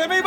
水没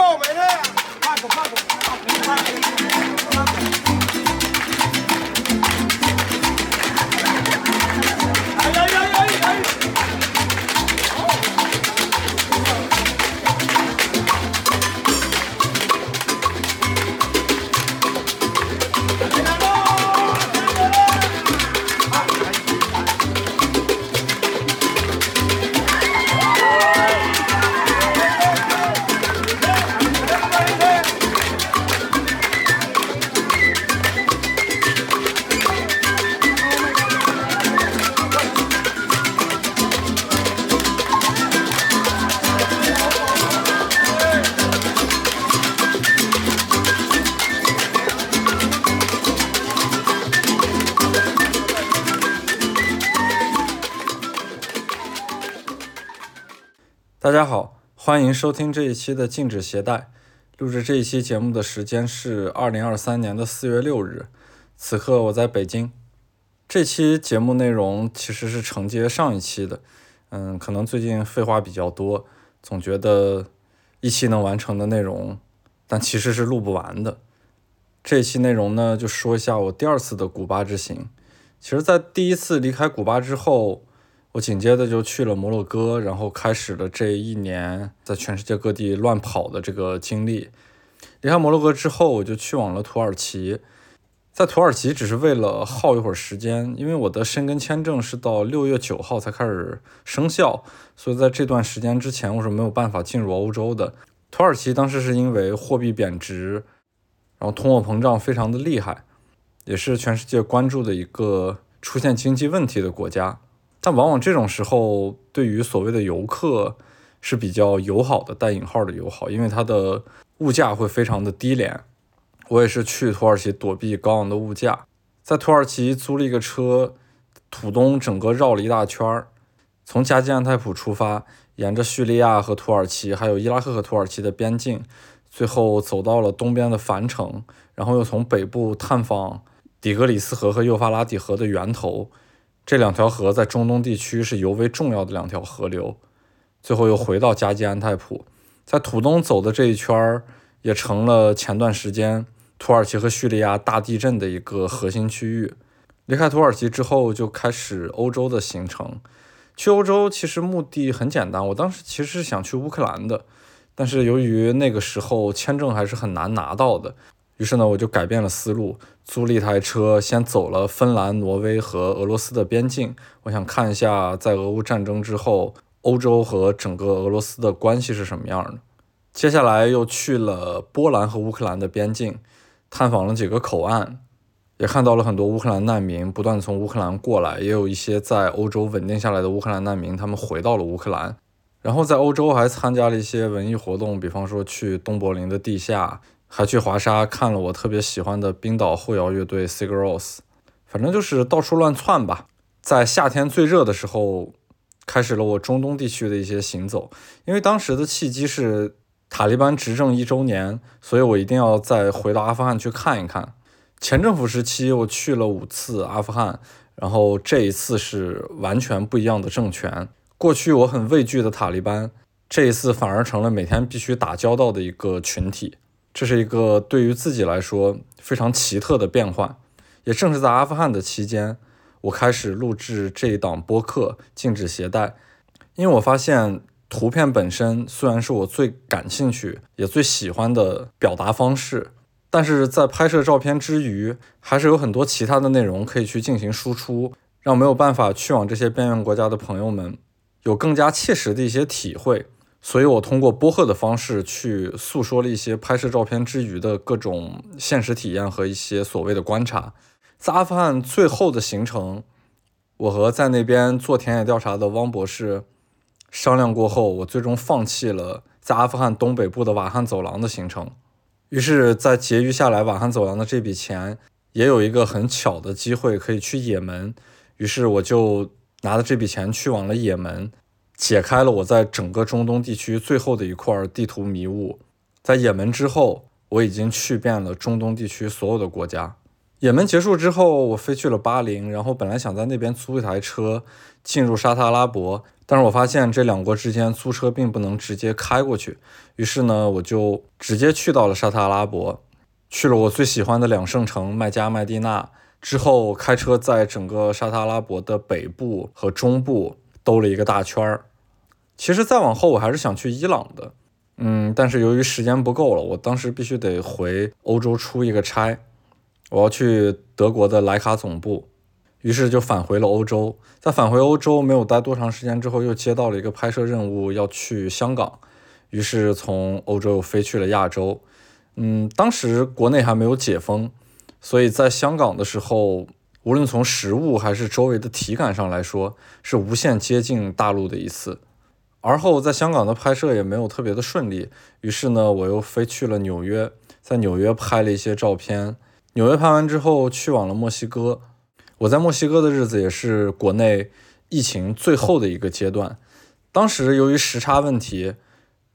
收听这一期的禁止携带。录制这一期节目的时间是二零二三年的四月六日，此刻我在北京。这期节目内容其实是承接上一期的，嗯，可能最近废话比较多，总觉得一期能完成的内容，但其实是录不完的。这期内容呢，就说一下我第二次的古巴之行。其实，在第一次离开古巴之后，我紧接着就去了摩洛哥，然后开始了这一年在全世界各地乱跑的这个经历。离开摩洛哥之后，我就去往了土耳其。在土耳其只是为了耗一会儿时间，因为我的申根签证是到六月九号才开始生效，所以在这段时间之前我是没有办法进入欧洲的。土耳其当时是因为货币贬值，然后通货膨胀非常的厉害，也是全世界关注的一个出现经济问题的国家。但往往这种时候，对于所谓的游客是比较友好的，带引号的友好，因为它的物价会非常的低廉。我也是去土耳其躲避高昂的物价，在土耳其租了一个车，土东整个绕了一大圈儿，从加济安泰普出发，沿着叙利亚和土耳其，还有伊拉克和土耳其的边境，最后走到了东边的凡城，然后又从北部探访底格里斯河和幼发拉底河的源头。这两条河在中东地区是尤为重要的两条河流，最后又回到加济安泰普，在土东走的这一圈儿，也成了前段时间土耳其和叙利亚大地震的一个核心区域。离开土耳其之后，就开始欧洲的行程。去欧洲其实目的很简单，我当时其实是想去乌克兰的，但是由于那个时候签证还是很难拿到的。于是呢，我就改变了思路，租了一台车，先走了芬兰、挪威和俄罗斯的边境。我想看一下，在俄乌战争之后，欧洲和整个俄罗斯的关系是什么样的。接下来又去了波兰和乌克兰的边境，探访了几个口岸，也看到了很多乌克兰难民不断从乌克兰过来，也有一些在欧洲稳定下来的乌克兰难民，他们回到了乌克兰。然后在欧洲还参加了一些文艺活动，比方说去东柏林的地下。还去华沙看了我特别喜欢的冰岛后摇乐队 Sigur Rós，反正就是到处乱窜吧。在夏天最热的时候，开始了我中东地区的一些行走。因为当时的契机是塔利班执政一周年，所以我一定要再回到阿富汗去看一看。前政府时期我去了五次阿富汗，然后这一次是完全不一样的政权。过去我很畏惧的塔利班，这一次反而成了每天必须打交道的一个群体。这是一个对于自己来说非常奇特的变换，也正是在阿富汗的期间，我开始录制这一档播客《禁止携带》，因为我发现图片本身虽然是我最感兴趣也最喜欢的表达方式，但是在拍摄照片之余，还是有很多其他的内容可以去进行输出，让没有办法去往这些边缘国家的朋友们有更加切实的一些体会。所以我通过播客的方式去诉说了一些拍摄照片之余的各种现实体验和一些所谓的观察。在阿富汗最后的行程，我和在那边做田野调查的汪博士商量过后，我最终放弃了在阿富汗东北部的瓦罕走廊的行程。于是，在结余下来瓦罕走廊的这笔钱，也有一个很巧的机会可以去也门。于是，我就拿着这笔钱去往了也门。解开了我在整个中东地区最后的一块地图迷雾。在也门之后，我已经去遍了中东地区所有的国家。也门结束之后，我飞去了巴林，然后本来想在那边租一台车进入沙特阿拉伯，但是我发现这两国之间租车并不能直接开过去，于是呢，我就直接去到了沙特阿拉伯，去了我最喜欢的两圣城麦加、麦地那。之后开车在整个沙特阿拉伯的北部和中部兜了一个大圈儿。其实再往后我还是想去伊朗的，嗯，但是由于时间不够了，我当时必须得回欧洲出一个差，我要去德国的莱卡总部。于是就返回了欧洲，在返回欧洲没有待多长时间之后，又接到了一个拍摄任务，要去香港。于是从欧洲又飞去了亚洲。嗯，当时国内还没有解封，所以在香港的时候，无论从食物还是周围的体感上来说，是无限接近大陆的一次。而后在香港的拍摄也没有特别的顺利，于是呢，我又飞去了纽约，在纽约拍了一些照片。纽约拍完之后，去往了墨西哥。我在墨西哥的日子也是国内疫情最后的一个阶段。当时由于时差问题，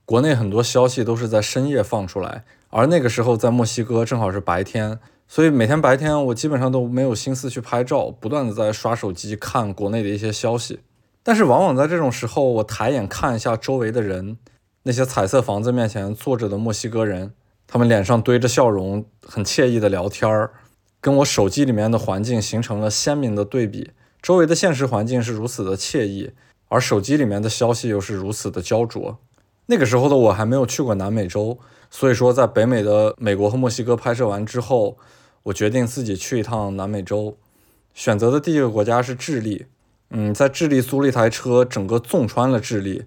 国内很多消息都是在深夜放出来，而那个时候在墨西哥正好是白天，所以每天白天我基本上都没有心思去拍照，不断的在刷手机看国内的一些消息。但是往往在这种时候，我抬眼看一下周围的人，那些彩色房子面前坐着的墨西哥人，他们脸上堆着笑容，很惬意的聊天儿。跟我手机里面的环境形成了鲜明的对比，周围的现实环境是如此的惬意，而手机里面的消息又是如此的焦灼。那个时候的我还没有去过南美洲，所以说在北美的美国和墨西哥拍摄完之后，我决定自己去一趟南美洲，选择的第一个国家是智利。嗯，在智利租了一台车，整个纵穿了智利，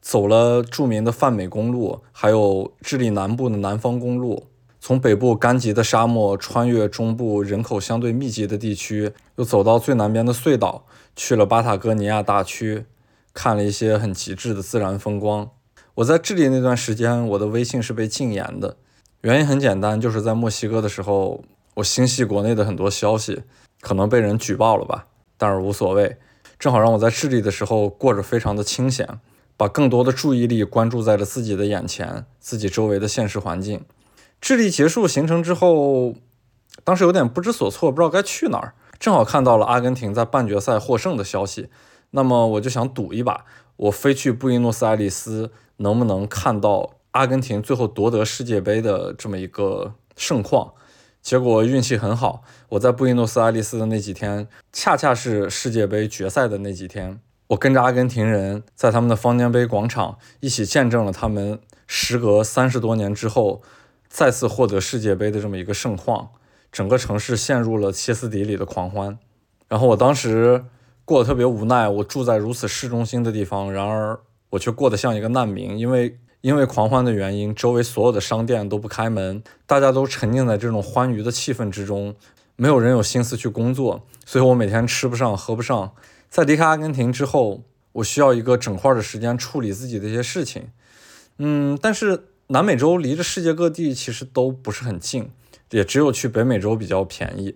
走了著名的泛美公路，还有智利南部的南方公路。从北部干极的沙漠穿越中部人口相对密集的地区，又走到最南边的隧道，去了巴塔哥尼亚大区，看了一些很极致的自然风光。我在智利那段时间，我的微信是被禁言的，原因很简单，就是在墨西哥的时候，我心系国内的很多消息，可能被人举报了吧，但是无所谓，正好让我在智利的时候过着非常的清闲，把更多的注意力关注在了自己的眼前，自己周围的现实环境。智利结束行程之后，当时有点不知所措，不知道该去哪儿。正好看到了阿根廷在半决赛获胜的消息，那么我就想赌一把，我飞去布宜诺斯艾利斯，能不能看到阿根廷最后夺得世界杯的这么一个盛况？结果运气很好，我在布宜诺斯艾利斯的那几天，恰恰是世界杯决赛的那几天，我跟着阿根廷人在他们的方尖碑广场一起见证了他们时隔三十多年之后。再次获得世界杯的这么一个盛况，整个城市陷入了歇斯底里的狂欢。然后我当时过得特别无奈，我住在如此市中心的地方，然而我却过得像一个难民，因为因为狂欢的原因，周围所有的商店都不开门，大家都沉浸在这种欢愉的气氛之中，没有人有心思去工作，所以我每天吃不上喝不上。在离开阿根廷之后，我需要一个整块的时间处理自己的一些事情，嗯，但是。南美洲离着世界各地其实都不是很近，也只有去北美洲比较便宜。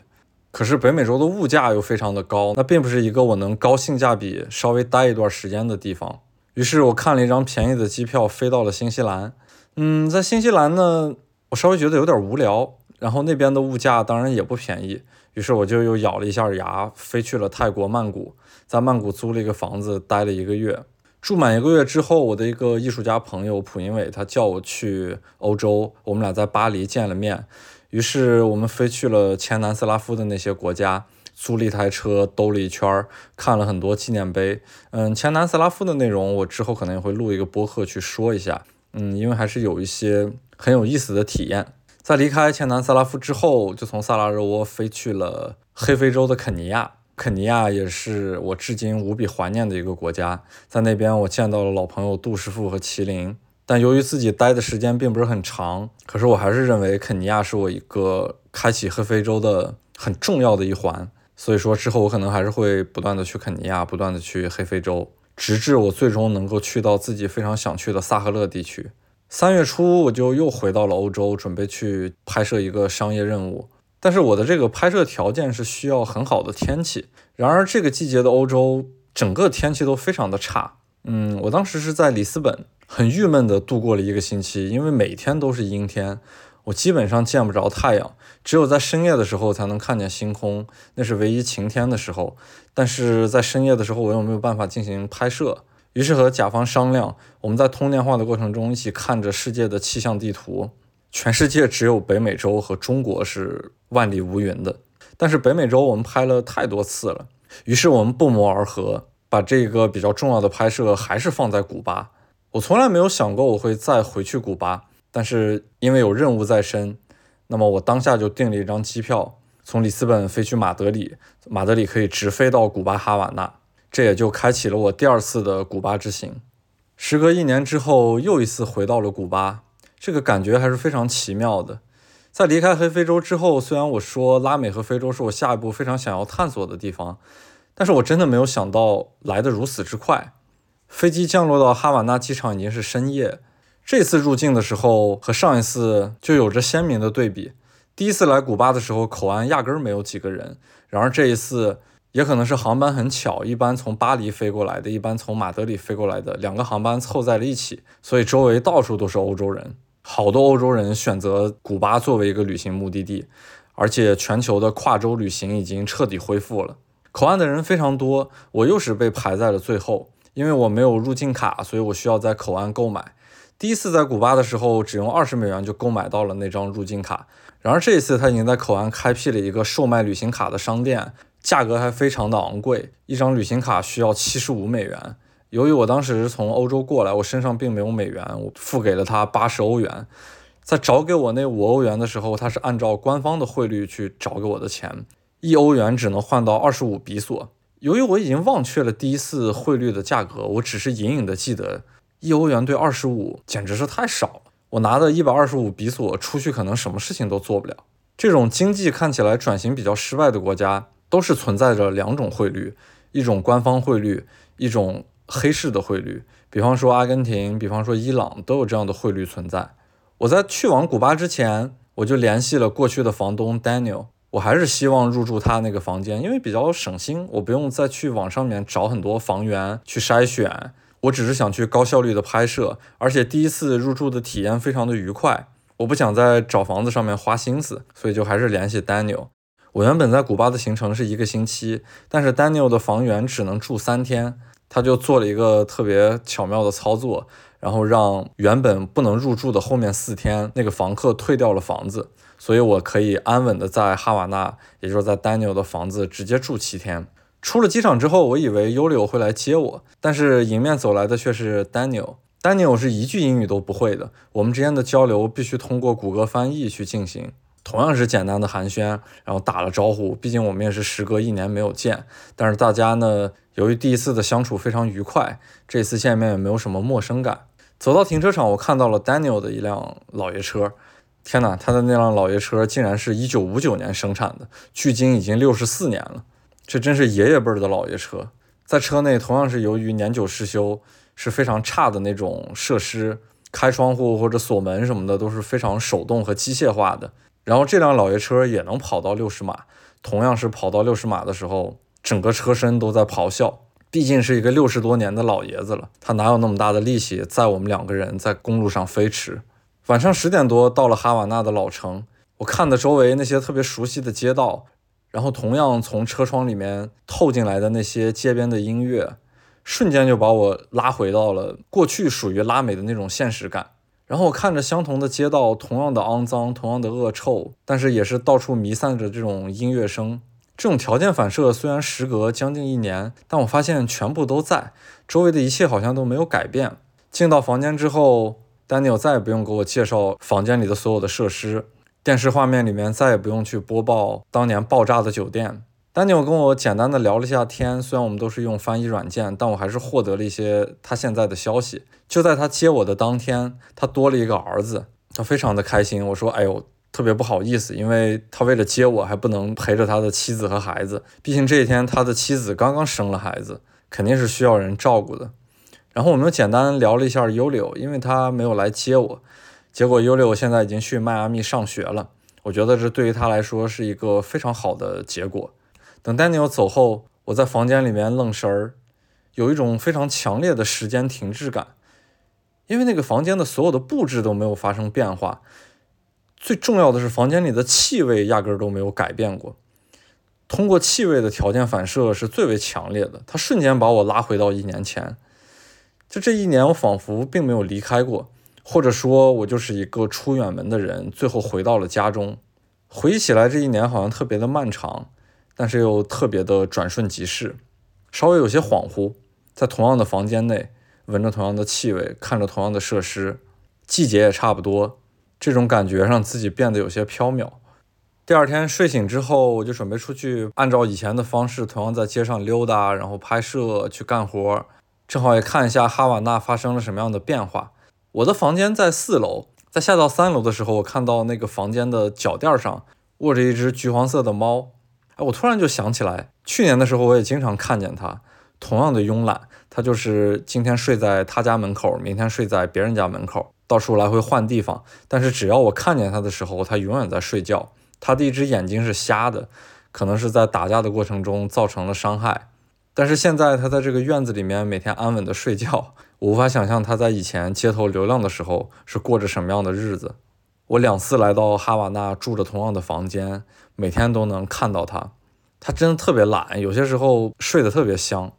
可是北美洲的物价又非常的高，那并不是一个我能高性价比稍微待一段时间的地方。于是我看了一张便宜的机票，飞到了新西兰。嗯，在新西兰呢，我稍微觉得有点无聊，然后那边的物价当然也不便宜。于是我就又咬了一下牙，飞去了泰国曼谷，在曼谷租了一个房子，待了一个月。住满一个月之后，我的一个艺术家朋友蒲英伟，他叫我去欧洲，我们俩在巴黎见了面。于是我们飞去了前南斯拉夫的那些国家，租了一台车兜了一圈，看了很多纪念碑。嗯，前南斯拉夫的内容我之后可能也会录一个播客去说一下。嗯，因为还是有一些很有意思的体验。在离开前南斯拉夫之后，就从萨拉热窝飞去了黑非洲的肯尼亚。肯尼亚也是我至今无比怀念的一个国家，在那边我见到了老朋友杜师傅和麒麟，但由于自己待的时间并不是很长，可是我还是认为肯尼亚是我一个开启黑非洲的很重要的一环，所以说之后我可能还是会不断的去肯尼亚，不断的去黑非洲，直至我最终能够去到自己非常想去的萨赫勒地区。三月初我就又回到了欧洲，准备去拍摄一个商业任务。但是我的这个拍摄条件是需要很好的天气，然而这个季节的欧洲整个天气都非常的差。嗯，我当时是在里斯本，很郁闷的度过了一个星期，因为每天都是阴天，我基本上见不着太阳，只有在深夜的时候才能看见星空，那是唯一晴天的时候。但是在深夜的时候，我又没有办法进行拍摄，于是和甲方商量，我们在通电话的过程中一起看着世界的气象地图。全世界只有北美洲和中国是万里无云的，但是北美洲我们拍了太多次了，于是我们不谋而合，把这个比较重要的拍摄还是放在古巴。我从来没有想过我会再回去古巴，但是因为有任务在身，那么我当下就订了一张机票，从里斯本飞去马德里，马德里可以直飞到古巴哈瓦那，这也就开启了我第二次的古巴之行。时隔一年之后，又一次回到了古巴。这个感觉还是非常奇妙的。在离开黑非洲之后，虽然我说拉美和非洲是我下一步非常想要探索的地方，但是我真的没有想到来得如此之快。飞机降落到哈瓦那机场已经是深夜。这次入境的时候和上一次就有着鲜明的对比。第一次来古巴的时候，口岸压根儿没有几个人。然而这一次，也可能是航班很巧，一般从巴黎飞过来的，一般从马德里飞过来的，两个航班凑在了一起，所以周围到处都是欧洲人。好多欧洲人选择古巴作为一个旅行目的地，而且全球的跨洲旅行已经彻底恢复了。口岸的人非常多，我又是被排在了最后，因为我没有入境卡，所以我需要在口岸购买。第一次在古巴的时候，只用二十美元就购买到了那张入境卡。然而这一次，他已经在口岸开辟了一个售卖旅行卡的商店，价格还非常的昂贵，一张旅行卡需要七十五美元。由于我当时是从欧洲过来，我身上并没有美元，我付给了他八十欧元。在找给我那五欧元的时候，他是按照官方的汇率去找给我的钱，一欧元只能换到二十五比索。由于我已经忘却了第一次汇率的价格，我只是隐隐的记得一欧元兑二十五简直是太少了。我拿的一百二十五比索出去，可能什么事情都做不了。这种经济看起来转型比较失败的国家，都是存在着两种汇率，一种官方汇率，一种。黑市的汇率，比方说阿根廷，比方说伊朗，都有这样的汇率存在。我在去往古巴之前，我就联系了过去的房东 Daniel，我还是希望入住他那个房间，因为比较省心，我不用再去网上面找很多房源去筛选，我只是想去高效率的拍摄，而且第一次入住的体验非常的愉快，我不想在找房子上面花心思，所以就还是联系 Daniel。我原本在古巴的行程是一个星期，但是 Daniel 的房源只能住三天。他就做了一个特别巧妙的操作，然后让原本不能入住的后面四天那个房客退掉了房子，所以我可以安稳的在哈瓦那，也就是在 Daniel 的房子直接住七天。出了机场之后，我以为 Ulio 会来接我，但是迎面走来的却是 Daniel。Daniel 是一句英语都不会的，我们之间的交流必须通过谷歌翻译去进行。同样是简单的寒暄，然后打了招呼。毕竟我们也是时隔一年没有见，但是大家呢，由于第一次的相处非常愉快，这次见面也没有什么陌生感。走到停车场，我看到了 Daniel 的一辆老爷车。天哪，他的那辆老爷车竟然是一九五九年生产的，距今已经六十四年了。这真是爷爷辈儿的老爷车。在车内同样是由于年久失修，是非常差的那种设施，开窗户或者锁门什么的都是非常手动和机械化的。然后这辆老爷车也能跑到六十码，同样是跑到六十码的时候，整个车身都在咆哮。毕竟是一个六十多年的老爷子了，他哪有那么大的力气载我们两个人在公路上飞驰？晚上十点多到了哈瓦那的老城，我看的周围那些特别熟悉的街道，然后同样从车窗里面透进来的那些街边的音乐，瞬间就把我拉回到了过去属于拉美的那种现实感。然后我看着相同的街道，同样的肮脏，同样的恶臭，但是也是到处弥散着这种音乐声。这种条件反射虽然时隔将近一年，但我发现全部都在，周围的一切好像都没有改变。进到房间之后，Daniel 再也不用给我介绍房间里的所有的设施，电视画面里面再也不用去播报当年爆炸的酒店。丹尼尔跟我简单的聊了一下天，虽然我们都是用翻译软件，但我还是获得了一些他现在的消息。就在他接我的当天，他多了一个儿子，他非常的开心。我说：“哎呦，特别不好意思，因为他为了接我还不能陪着他的妻子和孩子，毕竟这一天他的妻子刚刚生了孩子，肯定是需要人照顾的。”然后我们又简单聊了一下优柳，因为他没有来接我，结果优柳现在已经去迈阿密上学了。我觉得这对于他来说是一个非常好的结果。等 Daniel 走后，我在房间里面愣神儿，有一种非常强烈的时间停滞感，因为那个房间的所有的布置都没有发生变化，最重要的是房间里的气味压根儿都没有改变过。通过气味的条件反射是最为强烈的，它瞬间把我拉回到一年前。就这一年，我仿佛并没有离开过，或者说，我就是一个出远门的人，最后回到了家中。回忆起来，这一年好像特别的漫长，但是又特别的转瞬即逝，稍微有些恍惚。在同样的房间内，闻着同样的气味，看着同样的设施，季节也差不多，这种感觉让自己变得有些飘渺。第二天睡醒之后，我就准备出去，按照以前的方式，同样在街上溜达，然后拍摄去干活，正好也看一下哈瓦那发生了什么样的变化。我的房间在四楼，在下到三楼的时候，我看到那个房间的脚垫上卧着一只橘黄色的猫。哎，我突然就想起来，去年的时候我也经常看见它。同样的慵懒，它就是今天睡在他家门口，明天睡在别人家门口，到处来回换地方。但是只要我看见它的时候，它永远在睡觉。它的一只眼睛是瞎的，可能是在打架的过程中造成了伤害。但是现在他在这个院子里面每天安稳的睡觉，我无法想象他在以前街头流浪的时候是过着什么样的日子。我两次来到哈瓦那，住着同样的房间，每天都能看到他。他真的特别懒，有些时候睡得特别香。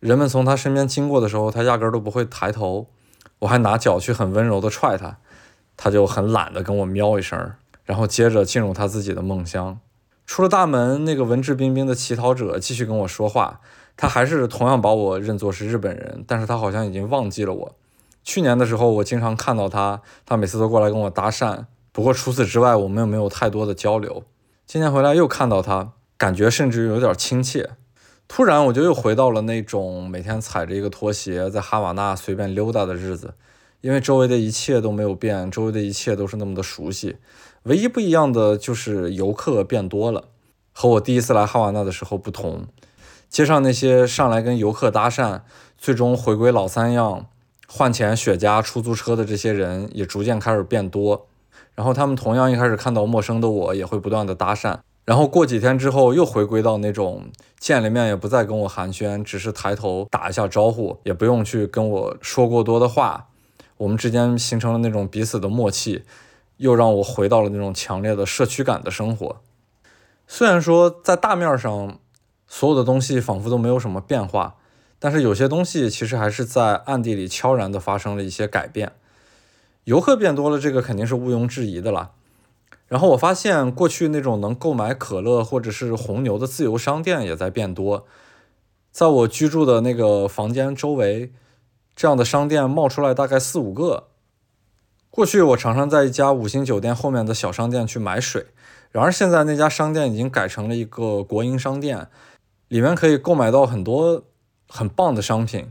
人们从他身边经过的时候，他压根都不会抬头。我还拿脚去很温柔地踹他，他就很懒得跟我喵一声，然后接着进入他自己的梦乡。出了大门，那个文质彬彬的乞讨者继续跟我说话。他还是同样把我认作是日本人，但是他好像已经忘记了我。去年的时候，我经常看到他，他每次都过来跟我搭讪。不过除此之外，我们又没有太多的交流。今天回来又看到他，感觉甚至有点亲切。突然，我就又回到了那种每天踩着一个拖鞋在哈瓦那随便溜达的日子，因为周围的一切都没有变，周围的一切都是那么的熟悉，唯一不一样的就是游客变多了，和我第一次来哈瓦那的时候不同。街上那些上来跟游客搭讪，最终回归老三样，换钱雪茄、出租车的这些人也逐渐开始变多，然后他们同样一开始看到陌生的我，也会不断的搭讪。然后过几天之后，又回归到那种见了面也不再跟我寒暄，只是抬头打一下招呼，也不用去跟我说过多的话。我们之间形成了那种彼此的默契，又让我回到了那种强烈的社区感的生活。虽然说在大面上所有的东西仿佛都没有什么变化，但是有些东西其实还是在暗地里悄然的发生了一些改变。游客变多了，这个肯定是毋庸置疑的了。然后我发现，过去那种能购买可乐或者是红牛的自由商店也在变多。在我居住的那个房间周围，这样的商店冒出来大概四五个。过去我常常在一家五星酒店后面的小商店去买水，然而现在那家商店已经改成了一个国营商店，里面可以购买到很多很棒的商品。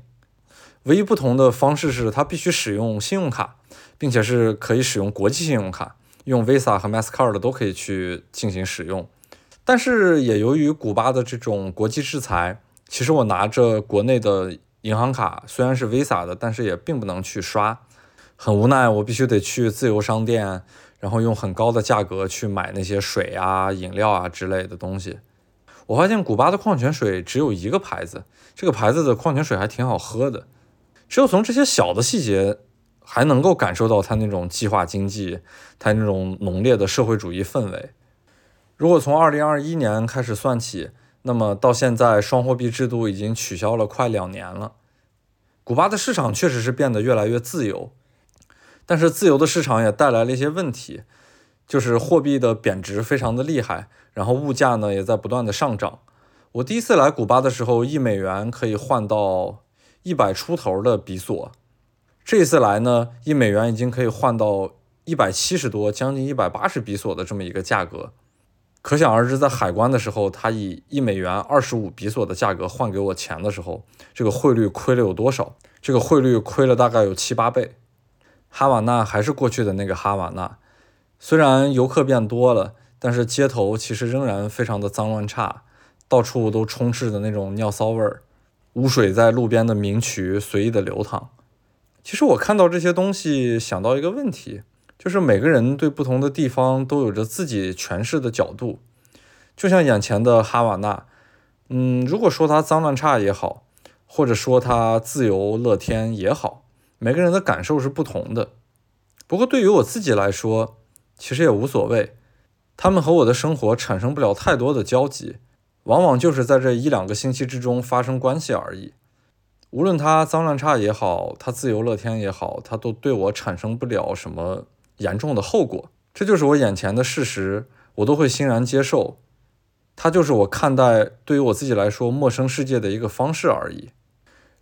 唯一不同的方式是，它必须使用信用卡，并且是可以使用国际信用卡。用 Visa 和 Mastercard 都可以去进行使用，但是也由于古巴的这种国际制裁，其实我拿着国内的银行卡，虽然是 Visa 的，但是也并不能去刷，很无奈，我必须得去自由商店，然后用很高的价格去买那些水啊、饮料啊之类的东西。我发现古巴的矿泉水只有一个牌子，这个牌子的矿泉水还挺好喝的。只有从这些小的细节。还能够感受到它那种计划经济，它那种浓烈的社会主义氛围。如果从二零二一年开始算起，那么到现在双货币制度已经取消了快两年了。古巴的市场确实是变得越来越自由，但是自由的市场也带来了一些问题，就是货币的贬值非常的厉害，然后物价呢也在不断的上涨。我第一次来古巴的时候，一美元可以换到一百出头的比索。这次来呢，一美元已经可以换到一百七十多，将近一百八十比索的这么一个价格，可想而知，在海关的时候，他以一美元二十五比索的价格换给我钱的时候，这个汇率亏了有多少？这个汇率亏了大概有七八倍。哈瓦那还是过去的那个哈瓦那，虽然游客变多了，但是街头其实仍然非常的脏乱差，到处都充斥着那种尿骚味儿，污水在路边的明渠随意的流淌。其实我看到这些东西，想到一个问题，就是每个人对不同的地方都有着自己诠释的角度。就像眼前的哈瓦那，嗯，如果说它脏乱差也好，或者说它自由乐天也好，每个人的感受是不同的。不过对于我自己来说，其实也无所谓，他们和我的生活产生不了太多的交集，往往就是在这一两个星期之中发生关系而已。无论他脏乱差也好，他自由乐天也好，他都对我产生不了什么严重的后果。这就是我眼前的事实，我都会欣然接受。它就是我看待对于我自己来说陌生世界的一个方式而已。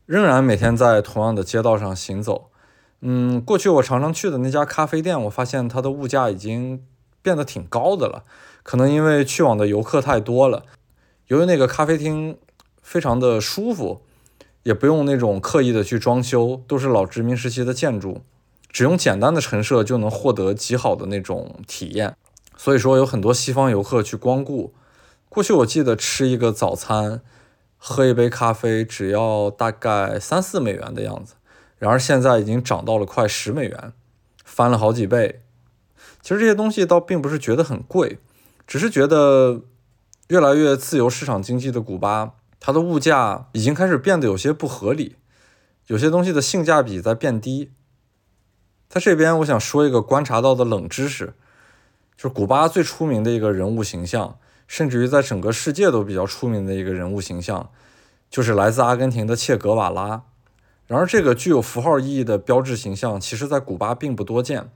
仍然每天在同样的街道上行走。嗯，过去我常常去的那家咖啡店，我发现它的物价已经变得挺高的了。可能因为去往的游客太多了。由于那个咖啡厅非常的舒服，也不用那种刻意的去装修，都是老殖民时期的建筑，只用简单的陈设就能获得极好的那种体验。所以说有很多西方游客去光顾。过去我记得吃一个早餐，喝一杯咖啡只要大概三四美元的样子。然而现在已经涨到了快十美元，翻了好几倍。其实这些东西倒并不是觉得很贵，只是觉得越来越自由市场经济的古巴，它的物价已经开始变得有些不合理，有些东西的性价比在变低。在这边，我想说一个观察到的冷知识，就是古巴最出名的一个人物形象，甚至于在整个世界都比较出名的一个人物形象，就是来自阿根廷的切格瓦拉。然而，这个具有符号意义的标志形象，其实在古巴并不多见。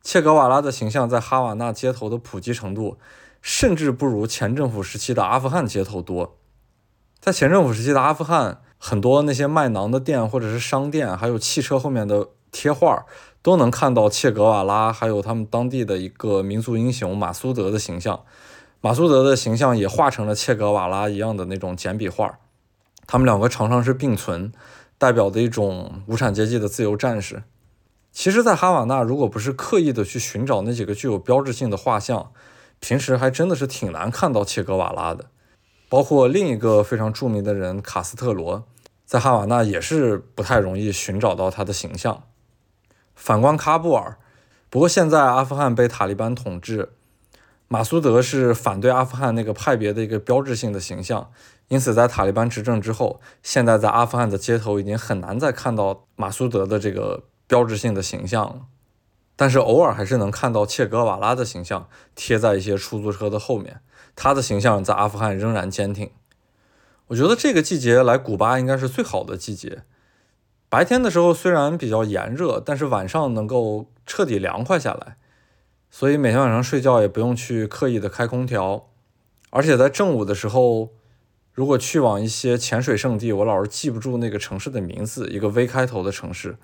切格瓦拉的形象在哈瓦那街头的普及程度，甚至不如前政府时期的阿富汗街头多。在前政府时期的阿富汗，很多那些卖馕的店或者是商店，还有汽车后面的贴画，都能看到切格瓦拉，还有他们当地的一个民族英雄马苏德的形象。马苏德的形象也画成了切格瓦拉一样的那种简笔画，他们两个常常是并存。代表的一种无产阶级的自由战士。其实，在哈瓦那，如果不是刻意的去寻找那几个具有标志性的画像，平时还真的是挺难看到切格瓦拉的。包括另一个非常著名的人卡斯特罗，在哈瓦那也是不太容易寻找到他的形象。反观喀布尔，不过现在阿富汗被塔利班统治，马苏德是反对阿富汗那个派别的一个标志性的形象。因此，在塔利班执政之后，现在在阿富汗的街头已经很难再看到马苏德的这个标志性的形象了。但是偶尔还是能看到切格瓦拉的形象贴在一些出租车的后面，他的形象在阿富汗仍然坚挺。我觉得这个季节来古巴应该是最好的季节。白天的时候虽然比较炎热，但是晚上能够彻底凉快下来，所以每天晚上睡觉也不用去刻意的开空调，而且在正午的时候。如果去往一些潜水圣地，我老是记不住那个城市的名字，一个 V 开头的城市，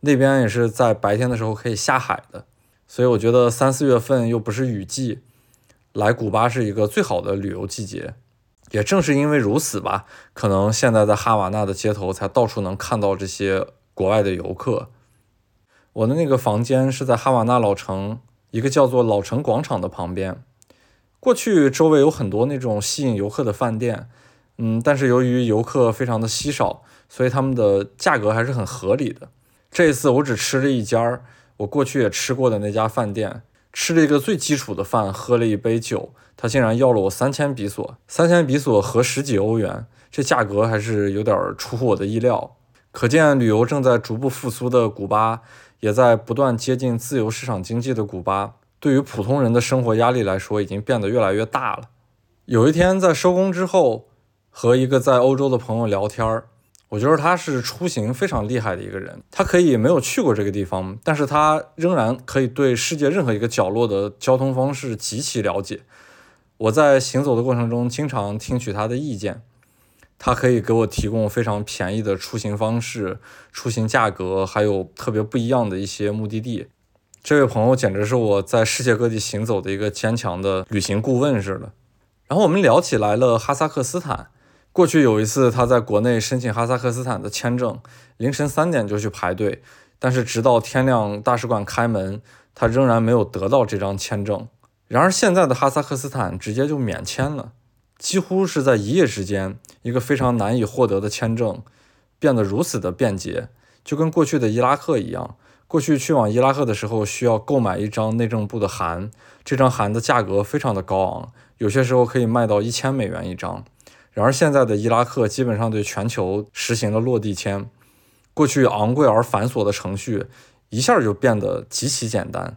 那边也是在白天的时候可以下海的，所以我觉得三四月份又不是雨季，来古巴是一个最好的旅游季节。也正是因为如此吧，可能现在在哈瓦那的街头才到处能看到这些国外的游客。我的那个房间是在哈瓦那老城一个叫做老城广场的旁边，过去周围有很多那种吸引游客的饭店。嗯，但是由于游客非常的稀少，所以他们的价格还是很合理的。这一次我只吃了一家儿我过去也吃过的那家饭店，吃了一个最基础的饭，喝了一杯酒，他竟然要了我三千比索，三千比索合十几欧元，这价格还是有点出乎我的意料。可见旅游正在逐步复苏的古巴，也在不断接近自由市场经济的古巴，对于普通人的生活压力来说，已经变得越来越大了。有一天在收工之后。和一个在欧洲的朋友聊天儿，我觉得他是出行非常厉害的一个人。他可以没有去过这个地方，但是他仍然可以对世界任何一个角落的交通方式极其了解。我在行走的过程中经常听取他的意见，他可以给我提供非常便宜的出行方式、出行价格，还有特别不一样的一些目的地。这位朋友简直是我在世界各地行走的一个坚强的旅行顾问似的。然后我们聊起来了哈萨克斯坦。过去有一次，他在国内申请哈萨克斯坦的签证，凌晨三点就去排队，但是直到天亮大使馆开门，他仍然没有得到这张签证。然而现在的哈萨克斯坦直接就免签了，几乎是在一夜之间，一个非常难以获得的签证变得如此的便捷，就跟过去的伊拉克一样。过去去往伊拉克的时候需要购买一张内政部的函，这张函的价格非常的高昂，有些时候可以卖到一千美元一张。然而，现在的伊拉克基本上对全球实行了落地签，过去昂贵而繁琐的程序一下就变得极其简单。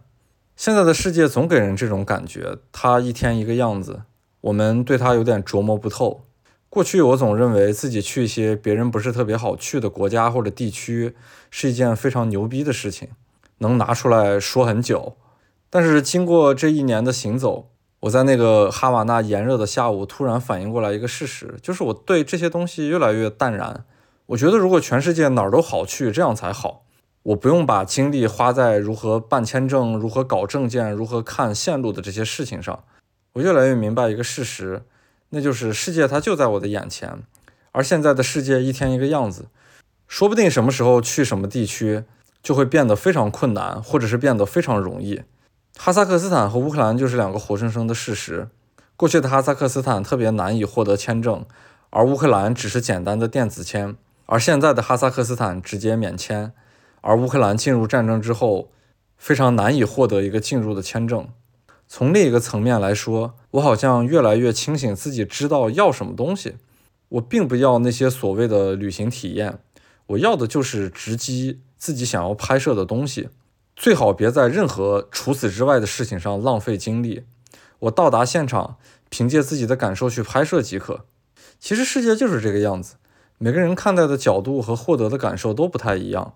现在的世界总给人这种感觉，它一天一个样子，我们对它有点琢磨不透。过去我总认为自己去一些别人不是特别好去的国家或者地区是一件非常牛逼的事情，能拿出来说很久。但是经过这一年的行走，我在那个哈瓦那炎热的下午突然反应过来一个事实，就是我对这些东西越来越淡然。我觉得如果全世界哪儿都好去，这样才好。我不用把精力花在如何办签证、如何搞证件、如何看线路的这些事情上。我越来越明白一个事实。那就是世界，它就在我的眼前，而现在的世界一天一个样子，说不定什么时候去什么地区就会变得非常困难，或者是变得非常容易。哈萨克斯坦和乌克兰就是两个活生生的事实。过去的哈萨克斯坦特别难以获得签证，而乌克兰只是简单的电子签；而现在的哈萨克斯坦直接免签，而乌克兰进入战争之后，非常难以获得一个进入的签证。从另一个层面来说，我好像越来越清醒，自己知道要什么东西。我并不要那些所谓的旅行体验，我要的就是直击自己想要拍摄的东西。最好别在任何除此之外的事情上浪费精力。我到达现场，凭借自己的感受去拍摄即可。其实世界就是这个样子，每个人看待的角度和获得的感受都不太一样。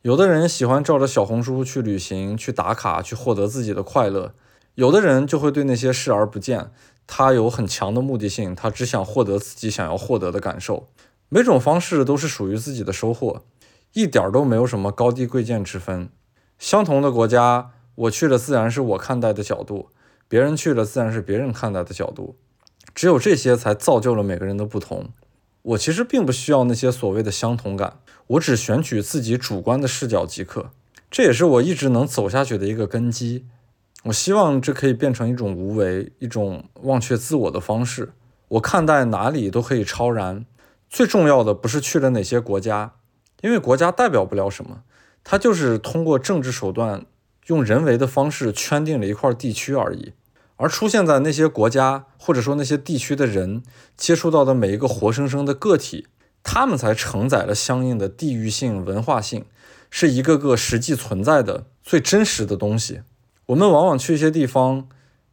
有的人喜欢照着小红书去旅行、去打卡、去获得自己的快乐。有的人就会对那些视而不见，他有很强的目的性，他只想获得自己想要获得的感受。每种方式都是属于自己的收获，一点都没有什么高低贵贱之分。相同的国家，我去了自然是我看待的角度，别人去了自然是别人看待的角度。只有这些才造就了每个人的不同。我其实并不需要那些所谓的相同感，我只选取自己主观的视角即可。这也是我一直能走下去的一个根基。我希望这可以变成一种无为、一种忘却自我的方式。我看待哪里都可以超然。最重要的不是去了哪些国家，因为国家代表不了什么，它就是通过政治手段、用人为的方式圈定了一块地区而已。而出现在那些国家或者说那些地区的人接触到的每一个活生生的个体，他们才承载了相应的地域性、文化性，是一个个实际存在的最真实的东西。我们往往去一些地方，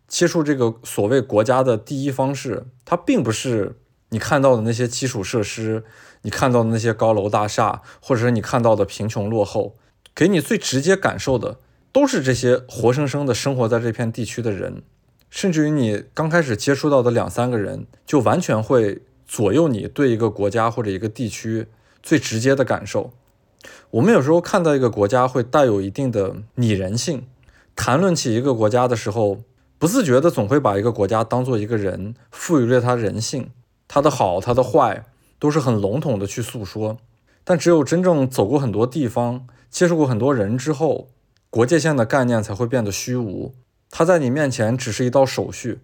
接触这个所谓国家的第一方式，它并不是你看到的那些基础设施，你看到的那些高楼大厦，或者是你看到的贫穷落后，给你最直接感受的，都是这些活生生的生活在这片地区的人，甚至于你刚开始接触到的两三个人，就完全会左右你对一个国家或者一个地区最直接的感受。我们有时候看到一个国家，会带有一定的拟人性。谈论起一个国家的时候，不自觉的总会把一个国家当做一个人，赋予了他人性，他的好，他的坏，都是很笼统的去诉说。但只有真正走过很多地方，接触过很多人之后，国界线的概念才会变得虚无。它在你面前只是一道手续，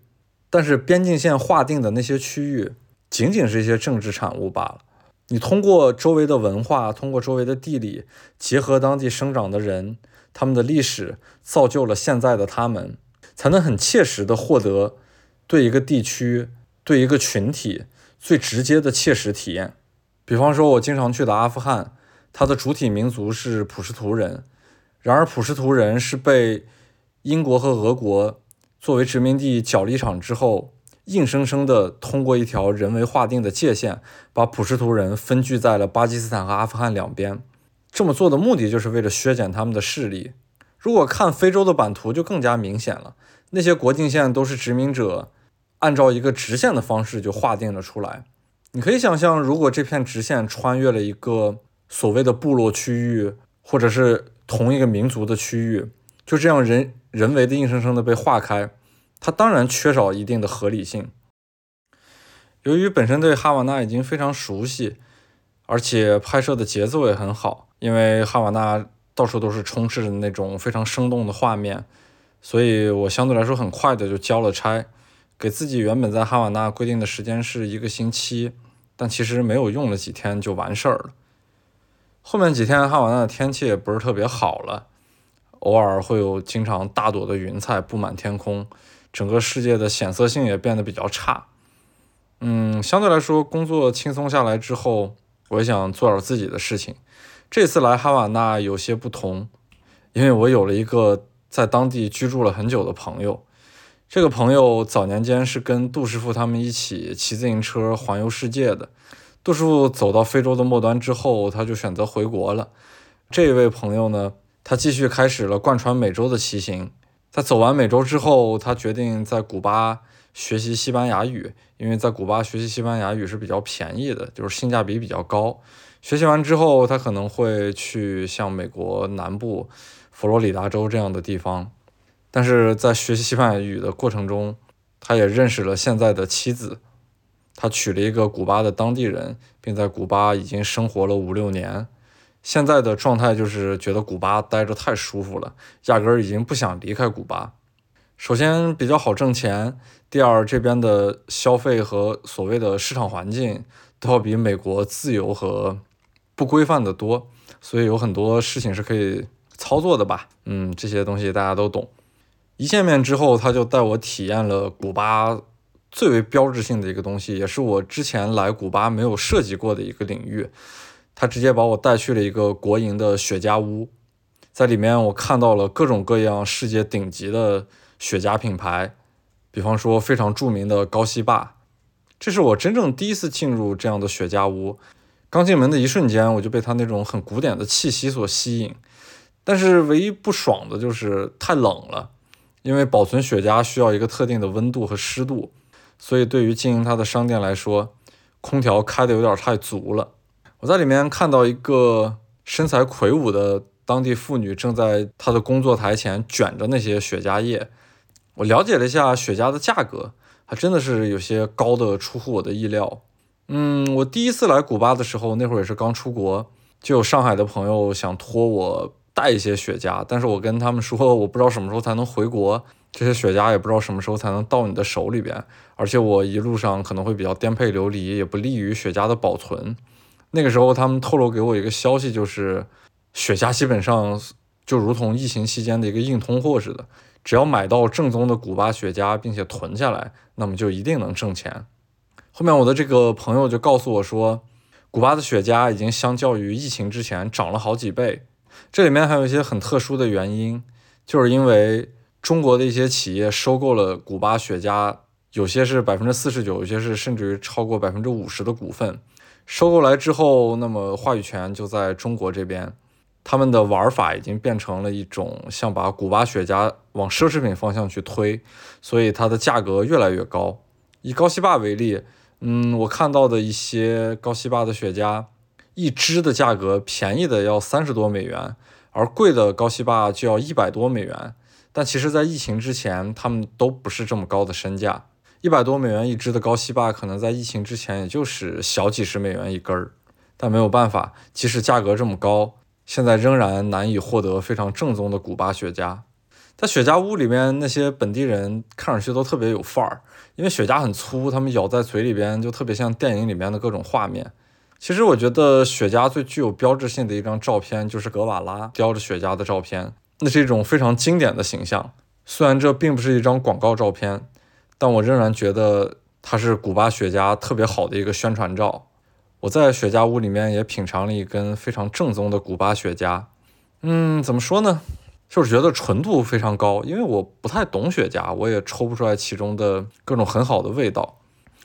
但是边境线划定的那些区域，仅仅是一些政治产物罢了。你通过周围的文化，通过周围的地理，结合当地生长的人。他们的历史造就了现在的他们，才能很切实的获得对一个地区、对一个群体最直接的切实体验。比方说，我经常去的阿富汗，它的主体民族是普什图人。然而，普什图人是被英国和俄国作为殖民地角力场之后，硬生生的通过一条人为划定的界限，把普什图人分居在了巴基斯坦和阿富汗两边。这么做的目的就是为了削减他们的势力。如果看非洲的版图，就更加明显了。那些国境线都是殖民者按照一个直线的方式就划定了出来。你可以想象，如果这片直线穿越了一个所谓的部落区域，或者是同一个民族的区域，就这样人人为的硬生生的被划开，它当然缺少一定的合理性。由于本身对哈瓦那已经非常熟悉，而且拍摄的节奏也很好。因为哈瓦那到处都是充斥着那种非常生动的画面，所以我相对来说很快的就交了差，给自己原本在哈瓦那规定的时间是一个星期，但其实没有用了几天就完事儿了。后面几天哈瓦那的天气也不是特别好了，偶尔会有经常大朵的云彩布满天空，整个世界的显色性也变得比较差。嗯，相对来说工作轻松下来之后，我也想做点自己的事情。这次来哈瓦那有些不同，因为我有了一个在当地居住了很久的朋友。这个朋友早年间是跟杜师傅他们一起骑自行车环游世界的。杜师傅走到非洲的末端之后，他就选择回国了。这位朋友呢，他继续开始了贯穿美洲的骑行。在走完美洲之后，他决定在古巴学习西班牙语，因为在古巴学习西班牙语是比较便宜的，就是性价比比较高。学习完之后，他可能会去像美国南部佛罗里达州这样的地方。但是在学习西班牙语的过程中，他也认识了现在的妻子。他娶了一个古巴的当地人，并在古巴已经生活了五六年。现在的状态就是觉得古巴待着太舒服了，压根儿已经不想离开古巴。首先比较好挣钱，第二这边的消费和所谓的市场环境都要比美国自由和不规范的多，所以有很多事情是可以操作的吧。嗯，这些东西大家都懂。一见面之后，他就带我体验了古巴最为标志性的一个东西，也是我之前来古巴没有涉及过的一个领域。他直接把我带去了一个国营的雪茄屋，在里面我看到了各种各样世界顶级的雪茄品牌，比方说非常著名的高西坝。这是我真正第一次进入这样的雪茄屋。刚进门的一瞬间，我就被它那种很古典的气息所吸引。但是唯一不爽的就是太冷了。因为保存雪茄需要一个特定的温度和湿度，所以对于经营他的商店来说，空调开的有点太足了。我在里面看到一个身材魁梧的当地妇女正在她的工作台前卷着那些雪茄叶。我了解了一下雪茄的价格，还真的是有些高的出乎我的意料。嗯，我第一次来古巴的时候，那会儿也是刚出国，就有上海的朋友想托我。带一些雪茄，但是我跟他们说，我不知道什么时候才能回国，这些雪茄也不知道什么时候才能到你的手里边，而且我一路上可能会比较颠沛流离，也不利于雪茄的保存。那个时候他们透露给我一个消息，就是雪茄基本上就如同疫情期间的一个硬通货似的，只要买到正宗的古巴雪茄，并且囤下来，那么就一定能挣钱。后面我的这个朋友就告诉我说，古巴的雪茄已经相较于疫情之前涨了好几倍。这里面还有一些很特殊的原因，就是因为中国的一些企业收购了古巴雪茄，有些是百分之四十九，有些是甚至于超过百分之五十的股份。收购来之后，那么话语权就在中国这边，他们的玩法已经变成了一种像把古巴雪茄往奢侈品方向去推，所以它的价格越来越高。以高西坝为例，嗯，我看到的一些高西坝的雪茄。一支的价格便宜的要三十多美元，而贵的高西坝就要一百多美元。但其实，在疫情之前，他们都不是这么高的身价。一百多美元一支的高西坝，可能在疫情之前也就是小几十美元一根儿。但没有办法，即使价格这么高，现在仍然难以获得非常正宗的古巴雪茄。在雪茄屋里面，那些本地人看上去都特别有范儿，因为雪茄很粗，他们咬在嘴里边就特别像电影里面的各种画面。其实我觉得雪茄最具有标志性的一张照片就是格瓦拉叼着雪茄的照片，那是一种非常经典的形象。虽然这并不是一张广告照片，但我仍然觉得它是古巴雪茄特别好的一个宣传照。我在雪茄屋里面也品尝了一根非常正宗的古巴雪茄，嗯，怎么说呢？就是觉得纯度非常高，因为我不太懂雪茄，我也抽不出来其中的各种很好的味道。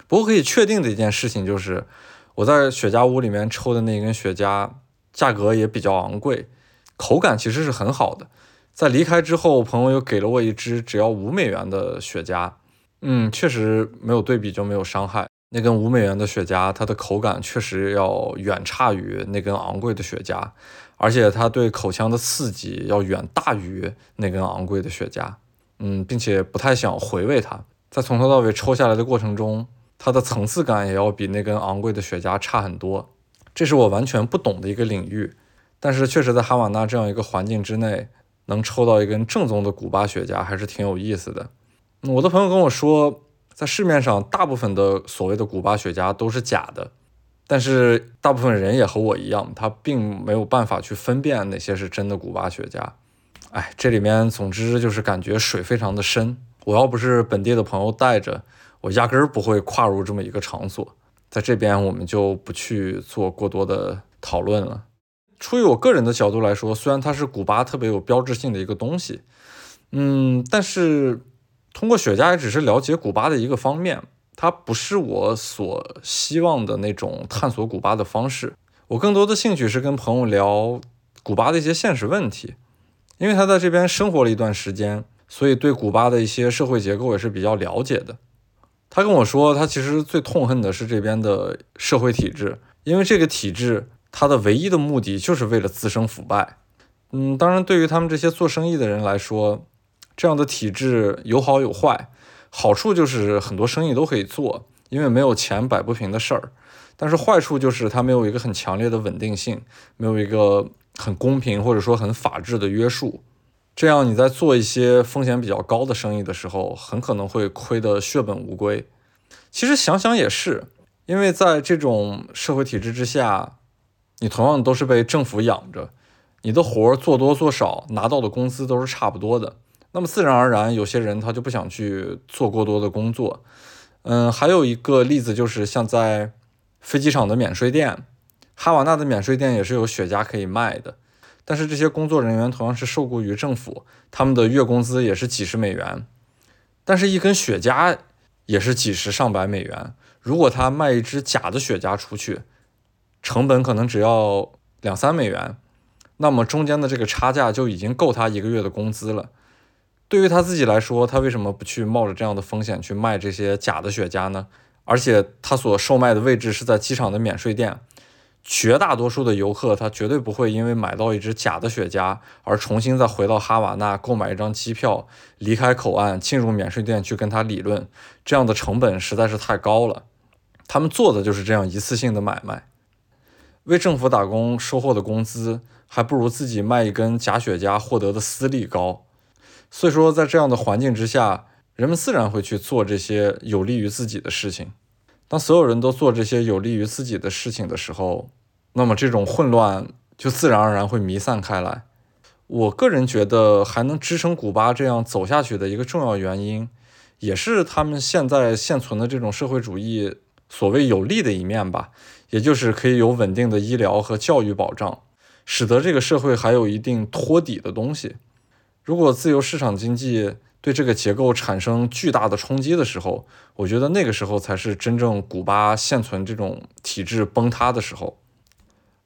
不过可以确定的一件事情就是。我在雪茄屋里面抽的那根雪茄，价格也比较昂贵，口感其实是很好的。在离开之后，朋友又给了我一支只要五美元的雪茄，嗯，确实没有对比就没有伤害。那根五美元的雪茄，它的口感确实要远差于那根昂贵的雪茄，而且它对口腔的刺激要远大于那根昂贵的雪茄，嗯，并且不太想回味它。在从头到尾抽下来的过程中。它的层次感也要比那根昂贵的雪茄差很多，这是我完全不懂的一个领域。但是确实在哈瓦那这样一个环境之内，能抽到一根正宗的古巴雪茄还是挺有意思的。我的朋友跟我说，在市面上大部分的所谓的古巴雪茄都是假的，但是大部分人也和我一样，他并没有办法去分辨哪些是真的古巴雪茄。哎，这里面总之就是感觉水非常的深。我要不是本地的朋友带着。我压根儿不会跨入这么一个场所，在这边我们就不去做过多的讨论了。出于我个人的角度来说，虽然它是古巴特别有标志性的一个东西，嗯，但是通过雪茄也只是了解古巴的一个方面，它不是我所希望的那种探索古巴的方式。我更多的兴趣是跟朋友聊古巴的一些现实问题，因为他在这边生活了一段时间，所以对古巴的一些社会结构也是比较了解的。他跟我说，他其实最痛恨的是这边的社会体制，因为这个体制它的唯一的目的就是为了滋生腐败。嗯，当然，对于他们这些做生意的人来说，这样的体制有好有坏。好处就是很多生意都可以做，因为没有钱摆不平的事儿。但是坏处就是它没有一个很强烈的稳定性，没有一个很公平或者说很法治的约束。这样你在做一些风险比较高的生意的时候，很可能会亏得血本无归。其实想想也是，因为在这种社会体制之下，你同样都是被政府养着，你的活儿做多做少，拿到的工资都是差不多的。那么自然而然，有些人他就不想去做过多的工作。嗯，还有一个例子就是像在。飞机场的免税店，哈瓦那的免税店也是有雪茄可以卖的，但是这些工作人员同样是受雇于政府，他们的月工资也是几十美元，但是一根雪茄也是几十上百美元。如果他卖一支假的雪茄出去，成本可能只要两三美元，那么中间的这个差价就已经够他一个月的工资了。对于他自己来说，他为什么不去冒着这样的风险去卖这些假的雪茄呢？而且他所售卖的位置是在机场的免税店，绝大多数的游客他绝对不会因为买到一支假的雪茄而重新再回到哈瓦那购买一张机票离开口岸进入免税店去跟他理论，这样的成本实在是太高了。他们做的就是这样一次性的买卖，为政府打工收获的工资还不如自己卖一根假雪茄获得的私利高。所以说，在这样的环境之下。人们自然会去做这些有利于自己的事情。当所有人都做这些有利于自己的事情的时候，那么这种混乱就自然而然会弥散开来。我个人觉得，还能支撑古巴这样走下去的一个重要原因，也是他们现在现存的这种社会主义所谓有利的一面吧，也就是可以有稳定的医疗和教育保障，使得这个社会还有一定托底的东西。如果自由市场经济，对这个结构产生巨大的冲击的时候，我觉得那个时候才是真正古巴现存这种体制崩塌的时候。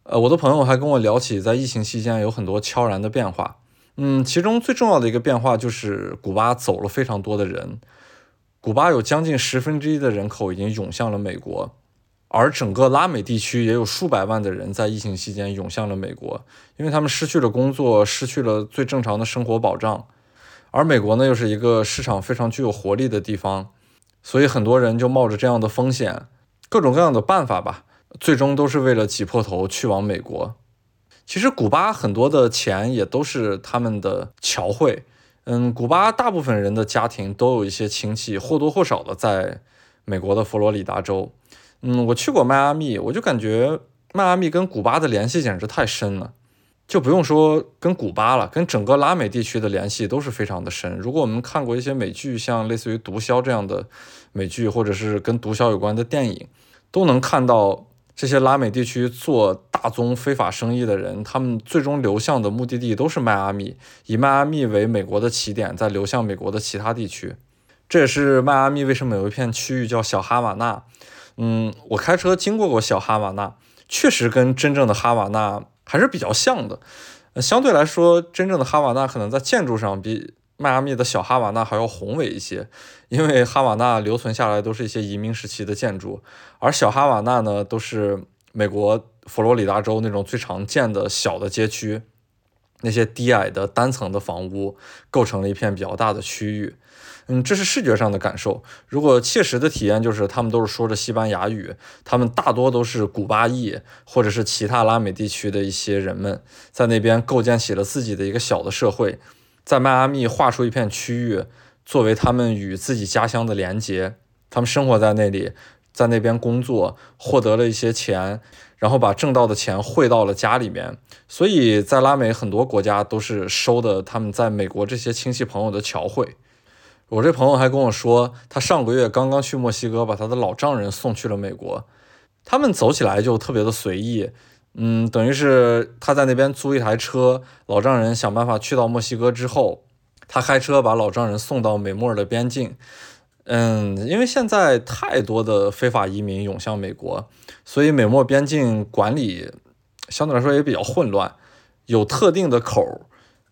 呃，我的朋友还跟我聊起，在疫情期间有很多悄然的变化。嗯，其中最重要的一个变化就是古巴走了非常多的人，古巴有将近十分之一的人口已经涌向了美国，而整个拉美地区也有数百万的人在疫情期间涌向了美国，因为他们失去了工作，失去了最正常的生活保障。而美国呢，又是一个市场非常具有活力的地方，所以很多人就冒着这样的风险，各种各样的办法吧，最终都是为了挤破头去往美国。其实古巴很多的钱也都是他们的侨汇，嗯，古巴大部分人的家庭都有一些亲戚，或多或少的在美国的佛罗里达州。嗯，我去过迈阿密，我就感觉迈阿密跟古巴的联系简直太深了。就不用说跟古巴了，跟整个拉美地区的联系都是非常的深。如果我们看过一些美剧，像类似于《毒枭》这样的美剧，或者是跟毒枭有关的电影，都能看到这些拉美地区做大宗非法生意的人，他们最终流向的目的地都是迈阿密，以迈阿密为美国的起点，再流向美国的其他地区。这也是迈阿密为什么有一片区域叫小哈瓦那。嗯，我开车经过过小哈瓦那，确实跟真正的哈瓦那。还是比较像的，相对来说，真正的哈瓦那可能在建筑上比迈阿密的小哈瓦那还要宏伟一些，因为哈瓦那留存下来都是一些移民时期的建筑，而小哈瓦那呢，都是美国佛罗里达州那种最常见的小的街区，那些低矮的单层的房屋构成了一片比较大的区域。嗯，这是视觉上的感受。如果切实的体验，就是他们都是说着西班牙语，他们大多都是古巴裔或者是其他拉美地区的一些人们，在那边构建起了自己的一个小的社会，在迈阿密划出一片区域，作为他们与自己家乡的连接。他们生活在那里，在那边工作，获得了一些钱，然后把挣到的钱汇到了家里面。所以在拉美很多国家都是收的他们在美国这些亲戚朋友的侨汇。我这朋友还跟我说，他上个月刚刚去墨西哥，把他的老丈人送去了美国。他们走起来就特别的随意，嗯，等于是他在那边租一台车，老丈人想办法去到墨西哥之后，他开车把老丈人送到美墨尔的边境。嗯，因为现在太多的非法移民涌向美国，所以美墨边境管理相对来说也比较混乱，有特定的口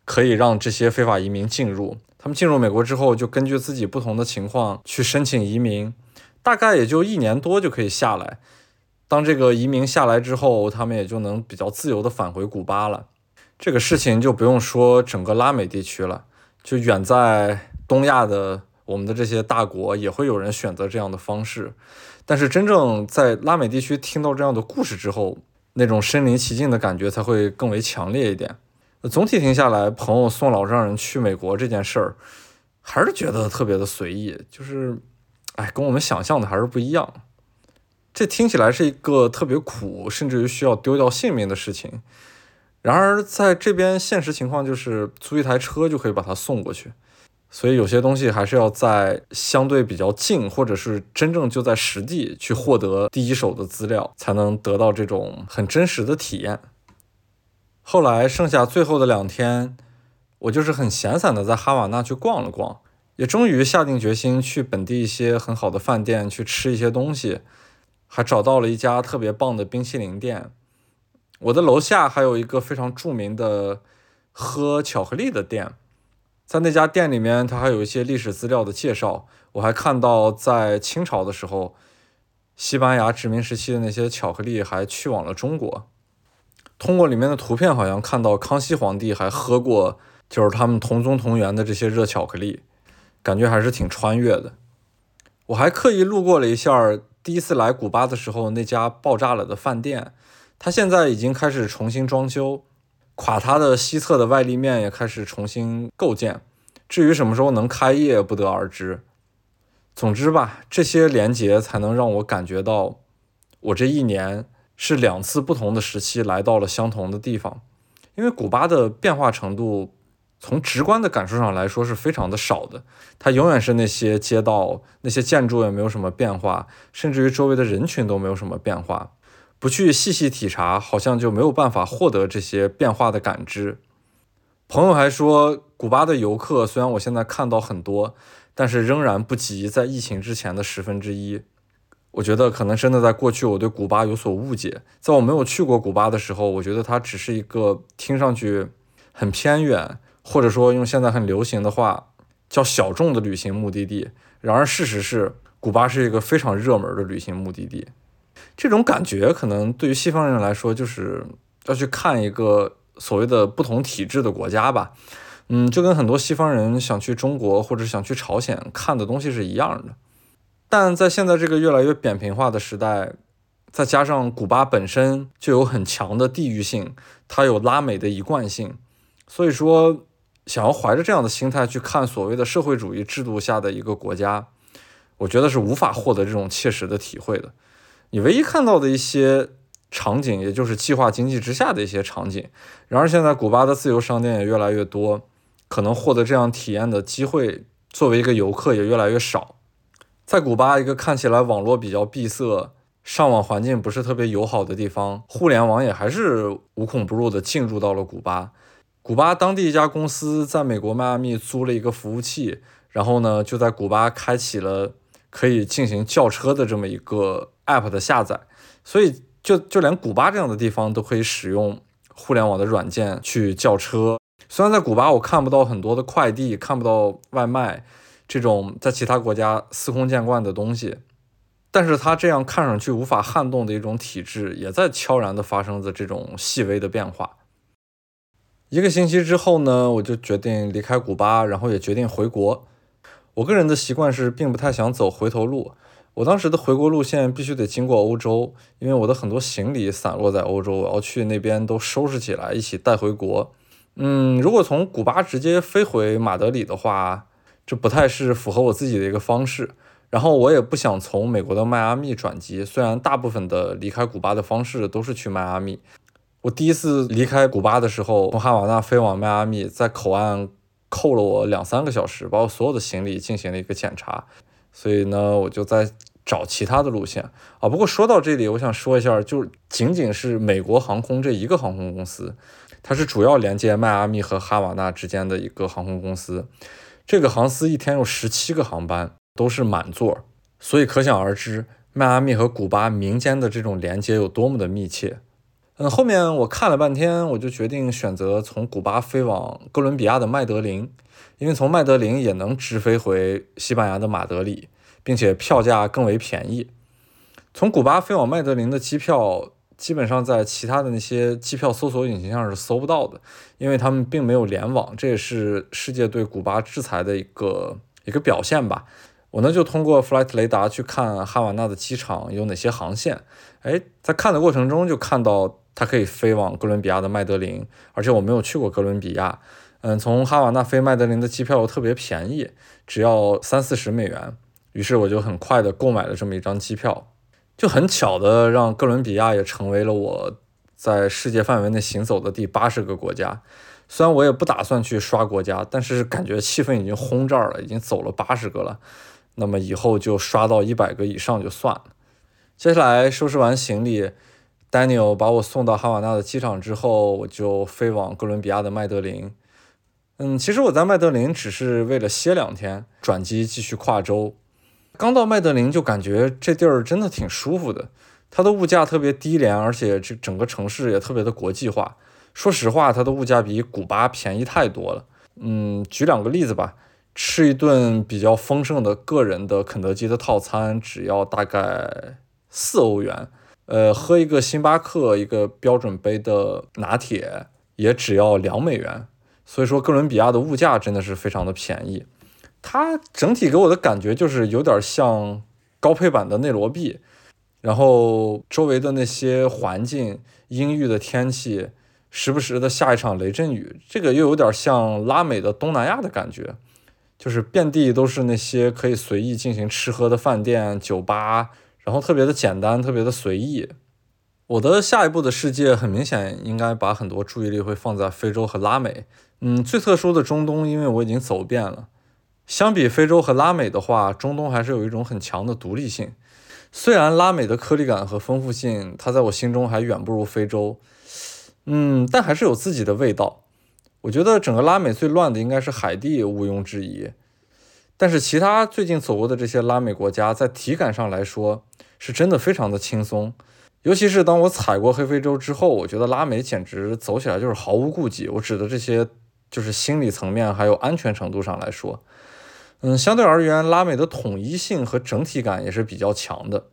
可以让这些非法移民进入。他们进入美国之后，就根据自己不同的情况去申请移民，大概也就一年多就可以下来。当这个移民下来之后，他们也就能比较自由的返回古巴了。这个事情就不用说整个拉美地区了，就远在东亚的。我们的这些大国也会有人选择这样的方式，但是真正在拉美地区听到这样的故事之后，那种身临其境的感觉才会更为强烈一点。总体听下来，朋友送老丈人去美国这件事儿，还是觉得特别的随意，就是，哎，跟我们想象的还是不一样。这听起来是一个特别苦，甚至于需要丢掉性命的事情。然而在这边现实情况就是租一台车就可以把他送过去。所以有些东西还是要在相对比较近，或者是真正就在实地去获得第一手的资料，才能得到这种很真实的体验。后来剩下最后的两天，我就是很闲散的在哈瓦那去逛了逛，也终于下定决心去本地一些很好的饭店去吃一些东西，还找到了一家特别棒的冰淇淋店。我的楼下还有一个非常著名的喝巧克力的店。在那家店里面，它还有一些历史资料的介绍。我还看到，在清朝的时候，西班牙殖民时期的那些巧克力还去往了中国。通过里面的图片，好像看到康熙皇帝还喝过，就是他们同宗同源的这些热巧克力，感觉还是挺穿越的。我还刻意路过了一下第一次来古巴的时候那家爆炸了的饭店，它现在已经开始重新装修。垮塌的西侧的外立面也开始重新构建，至于什么时候能开业，不得而知。总之吧，这些连接才能让我感觉到，我这一年是两次不同的时期来到了相同的地方。因为古巴的变化程度，从直观的感受上来说是非常的少的，它永远是那些街道、那些建筑也没有什么变化，甚至于周围的人群都没有什么变化。不去细细体察，好像就没有办法获得这些变化的感知。朋友还说，古巴的游客虽然我现在看到很多，但是仍然不及在疫情之前的十分之一。我觉得可能真的在过去我对古巴有所误解。在我没有去过古巴的时候，我觉得它只是一个听上去很偏远，或者说用现在很流行的话叫小众的旅行目的地。然而事实是，古巴是一个非常热门的旅行目的地。这种感觉可能对于西方人来说，就是要去看一个所谓的不同体制的国家吧。嗯，就跟很多西方人想去中国或者想去朝鲜看的东西是一样的。但在现在这个越来越扁平化的时代，再加上古巴本身就有很强的地域性，它有拉美的一贯性，所以说想要怀着这样的心态去看所谓的社会主义制度下的一个国家，我觉得是无法获得这种切实的体会的。你唯一看到的一些场景，也就是计划经济之下的一些场景。然而，现在古巴的自由商店也越来越多，可能获得这样体验的机会，作为一个游客也越来越少。在古巴一个看起来网络比较闭塞、上网环境不是特别友好的地方，互联网也还是无孔不入的进入到了古巴。古巴当地一家公司在美国迈阿密租了一个服务器，然后呢，就在古巴开启了可以进行叫车的这么一个。App 的下载，所以就就连古巴这样的地方都可以使用互联网的软件去叫车。虽然在古巴我看不到很多的快递，看不到外卖这种在其他国家司空见惯的东西，但是它这样看上去无法撼动的一种体制，也在悄然的发生着这种细微的变化。一个星期之后呢，我就决定离开古巴，然后也决定回国。我个人的习惯是，并不太想走回头路。我当时的回国路线必须得经过欧洲，因为我的很多行李散落在欧洲，我要去那边都收拾起来，一起带回国。嗯，如果从古巴直接飞回马德里的话，这不太是符合我自己的一个方式。然后我也不想从美国的迈阿密转机，虽然大部分的离开古巴的方式都是去迈阿密。我第一次离开古巴的时候，从哈瓦那飞往迈阿密，在口岸扣了我两三个小时，把我所有的行李进行了一个检查。所以呢，我就在。找其他的路线啊！不过说到这里，我想说一下，就仅仅是美国航空这一个航空公司，它是主要连接迈阿密和哈瓦那之间的一个航空公司。这个航司一天有十七个航班，都是满座，所以可想而知，迈阿密和古巴民间的这种连接有多么的密切。嗯，后面我看了半天，我就决定选择从古巴飞往哥伦比亚的麦德林，因为从麦德林也能直飞回西班牙的马德里，并且票价更为便宜。从古巴飞往麦德林的机票，基本上在其他的那些机票搜索引擎上是搜不到的，因为他们并没有联网，这也是世界对古巴制裁的一个一个表现吧。我呢就通过 Flight 雷达去看哈瓦那的机场有哪些航线，哎，在看的过程中就看到。它可以飞往哥伦比亚的麦德林，而且我没有去过哥伦比亚。嗯，从哈瓦那飞麦德林的机票又特别便宜，只要三四十美元。于是我就很快的购买了这么一张机票，就很巧的让哥伦比亚也成为了我在世界范围内行走的第八十个国家。虽然我也不打算去刷国家，但是感觉气氛已经轰这儿了，已经走了八十个了。那么以后就刷到一百个以上就算了。接下来收拾完行李。Daniel 把我送到哈瓦那的机场之后，我就飞往哥伦比亚的麦德林。嗯，其实我在麦德林只是为了歇两天，转机继续跨州。刚到麦德林就感觉这地儿真的挺舒服的，它的物价特别低廉，而且这整个城市也特别的国际化。说实话，它的物价比古巴便宜太多了。嗯，举两个例子吧，吃一顿比较丰盛的个人的肯德基的套餐，只要大概四欧元。呃，喝一个星巴克一个标准杯的拿铁也只要两美元，所以说哥伦比亚的物价真的是非常的便宜。它整体给我的感觉就是有点像高配版的内罗毕，然后周围的那些环境、阴郁的天气，时不时的下一场雷阵雨，这个又有点像拉美的东南亚的感觉，就是遍地都是那些可以随意进行吃喝的饭店、酒吧。然后特别的简单，特别的随意。我的下一步的世界很明显应该把很多注意力会放在非洲和拉美。嗯，最特殊的中东，因为我已经走遍了。相比非洲和拉美的话，中东还是有一种很强的独立性。虽然拉美的颗粒感和丰富性，它在我心中还远不如非洲。嗯，但还是有自己的味道。我觉得整个拉美最乱的应该是海地，毋庸置疑。但是其他最近走过的这些拉美国家，在体感上来说，是真的非常的轻松。尤其是当我踩过黑非洲之后，我觉得拉美简直走起来就是毫无顾忌。我指的这些，就是心理层面还有安全程度上来说，嗯，相对而言，拉美的统一性和整体感也是比较强的。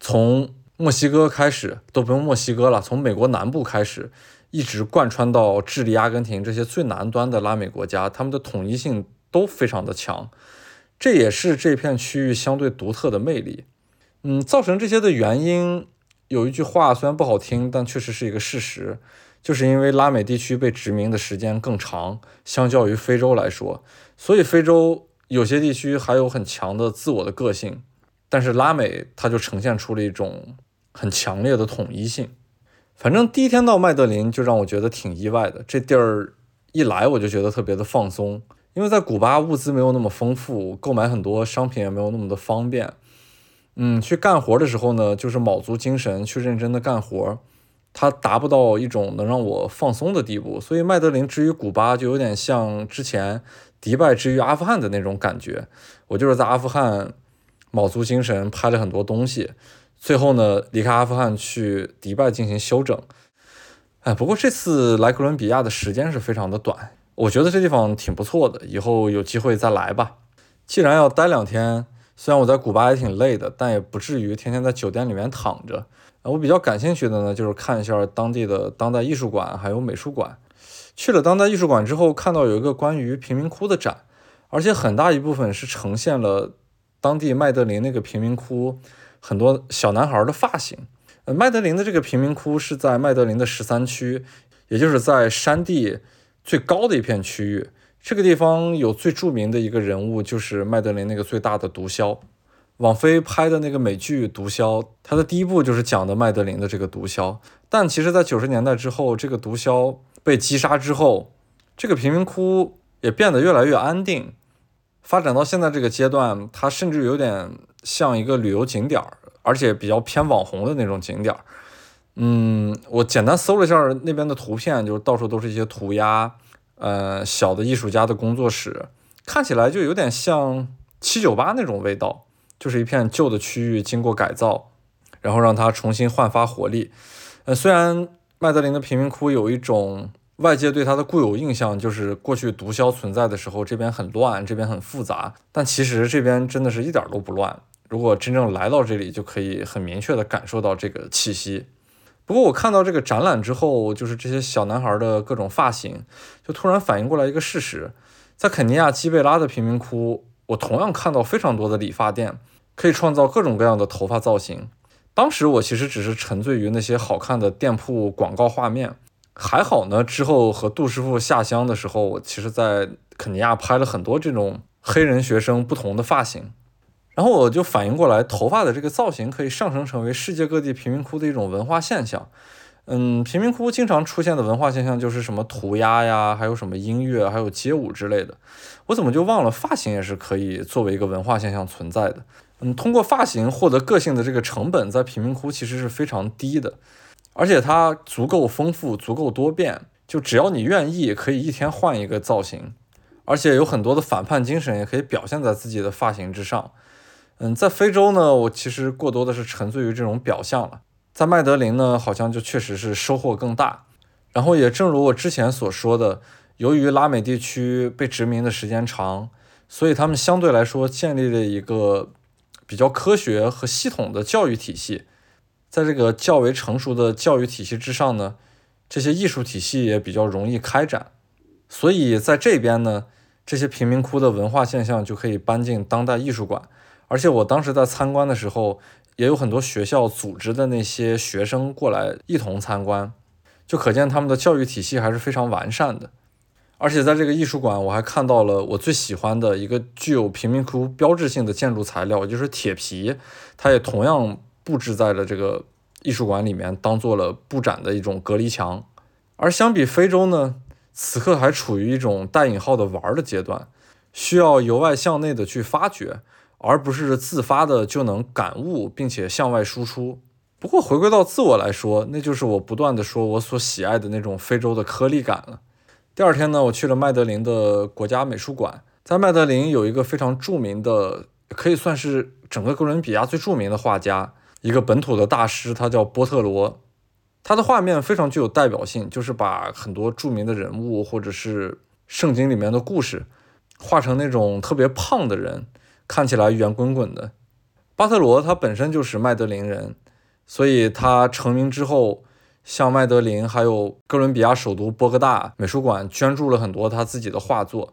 从墨西哥开始，都不用墨西哥了，从美国南部开始，一直贯穿到智利、阿根廷这些最南端的拉美国家，他们的统一性。都非常的强，这也是这片区域相对独特的魅力。嗯，造成这些的原因，有一句话虽然不好听，但确实是一个事实，就是因为拉美地区被殖民的时间更长，相较于非洲来说，所以非洲有些地区还有很强的自我的个性，但是拉美它就呈现出了一种很强烈的统一性。反正第一天到麦德林就让我觉得挺意外的，这地儿一来我就觉得特别的放松。因为在古巴物资没有那么丰富，购买很多商品也没有那么的方便。嗯，去干活的时候呢，就是卯足精神去认真的干活，它达不到一种能让我放松的地步。所以麦德林之于古巴就有点像之前迪拜之于阿富汗的那种感觉。我就是在阿富汗卯足精神拍了很多东西，最后呢离开阿富汗去迪拜进行休整。哎，不过这次来哥伦比亚的时间是非常的短。我觉得这地方挺不错的，以后有机会再来吧。既然要待两天，虽然我在古巴也挺累的，但也不至于天天在酒店里面躺着。我比较感兴趣的呢，就是看一下当地的当代艺术馆还有美术馆。去了当代艺术馆之后，看到有一个关于贫民窟的展，而且很大一部分是呈现了当地麦德林那个贫民窟很多小男孩的发型。呃，麦德林的这个贫民窟是在麦德林的十三区，也就是在山地。最高的一片区域，这个地方有最著名的一个人物，就是麦德林那个最大的毒枭。网飞拍的那个美剧《毒枭》，它的第一部就是讲的麦德林的这个毒枭。但其实，在九十年代之后，这个毒枭被击杀之后，这个贫民窟也变得越来越安定。发展到现在这个阶段，它甚至有点像一个旅游景点儿，而且比较偏网红的那种景点儿。嗯，我简单搜了一下那边的图片，就是到处都是一些涂鸦，呃，小的艺术家的工作室，看起来就有点像七九八那种味道，就是一片旧的区域经过改造，然后让它重新焕发活力。呃，虽然麦德林的贫民窟有一种外界对他的固有印象，就是过去毒枭存在的时候，这边很乱，这边很复杂，但其实这边真的是一点都不乱。如果真正来到这里，就可以很明确的感受到这个气息。不过我看到这个展览之后，就是这些小男孩的各种发型，就突然反应过来一个事实：在肯尼亚基贝拉的贫民窟，我同样看到非常多的理发店，可以创造各种各样的头发造型。当时我其实只是沉醉于那些好看的店铺广告画面，还好呢。之后和杜师傅下乡的时候，我其实在肯尼亚拍了很多这种黑人学生不同的发型。然后我就反应过来，头发的这个造型可以上升成为世界各地贫民窟的一种文化现象。嗯，贫民窟经常出现的文化现象就是什么涂鸦呀，还有什么音乐，还有街舞之类的。我怎么就忘了发型也是可以作为一个文化现象存在的？嗯，通过发型获得个性的这个成本，在贫民窟其实是非常低的，而且它足够丰富，足够多变。就只要你愿意，可以一天换一个造型，而且有很多的反叛精神也可以表现在自己的发型之上。嗯，在非洲呢，我其实过多的是沉醉于这种表象了。在麦德林呢，好像就确实是收获更大。然后也正如我之前所说的，由于拉美地区被殖民的时间长，所以他们相对来说建立了一个比较科学和系统的教育体系。在这个较为成熟的教育体系之上呢，这些艺术体系也比较容易开展。所以在这边呢，这些贫民窟的文化现象就可以搬进当代艺术馆。而且我当时在参观的时候，也有很多学校组织的那些学生过来一同参观，就可见他们的教育体系还是非常完善的。而且在这个艺术馆，我还看到了我最喜欢的一个具有贫民窟标志性的建筑材料，就是铁皮，它也同样布置在了这个艺术馆里面，当做了布展的一种隔离墙。而相比非洲呢，此刻还处于一种带引号的玩的阶段，需要由外向内的去发掘。而不是自发的就能感悟并且向外输出。不过回归到自我来说，那就是我不断的说我所喜爱的那种非洲的颗粒感了。第二天呢，我去了麦德林的国家美术馆，在麦德林有一个非常著名的，可以算是整个哥伦比亚最著名的画家，一个本土的大师，他叫波特罗。他的画面非常具有代表性，就是把很多著名的人物或者是圣经里面的故事，画成那种特别胖的人。看起来圆滚滚的，巴特罗他本身就是麦德林人，所以他成名之后，向麦德林还有哥伦比亚首都波哥大美术馆捐助了很多他自己的画作。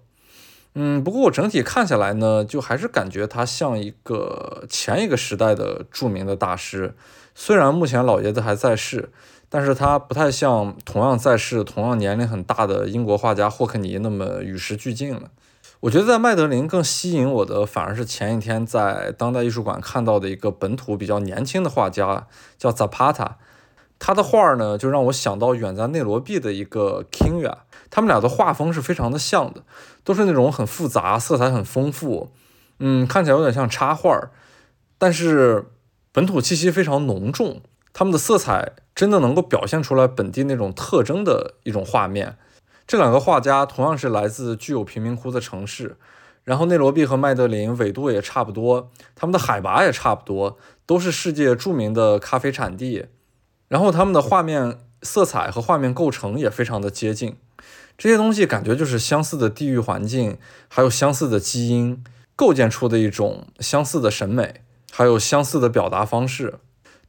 嗯，不过我整体看下来呢，就还是感觉他像一个前一个时代的著名的大师。虽然目前老爷子还在世，但是他不太像同样在世、同样年龄很大的英国画家霍克尼那么与时俱进了。我觉得在麦德林更吸引我的，反而是前一天在当代艺术馆看到的一个本土比较年轻的画家，叫 Zapata。他的画呢，就让我想到远在内罗毕的一个 Kinga。他们俩的画风是非常的像的，都是那种很复杂、色彩很丰富，嗯，看起来有点像插画，但是本土气息非常浓重。他们的色彩真的能够表现出来本地那种特征的一种画面。这两个画家同样是来自具有贫民窟的城市，然后内罗毕和麦德林纬度也差不多，他们的海拔也差不多，都是世界著名的咖啡产地，然后他们的画面色彩和画面构成也非常的接近，这些东西感觉就是相似的地域环境，还有相似的基因构建出的一种相似的审美，还有相似的表达方式。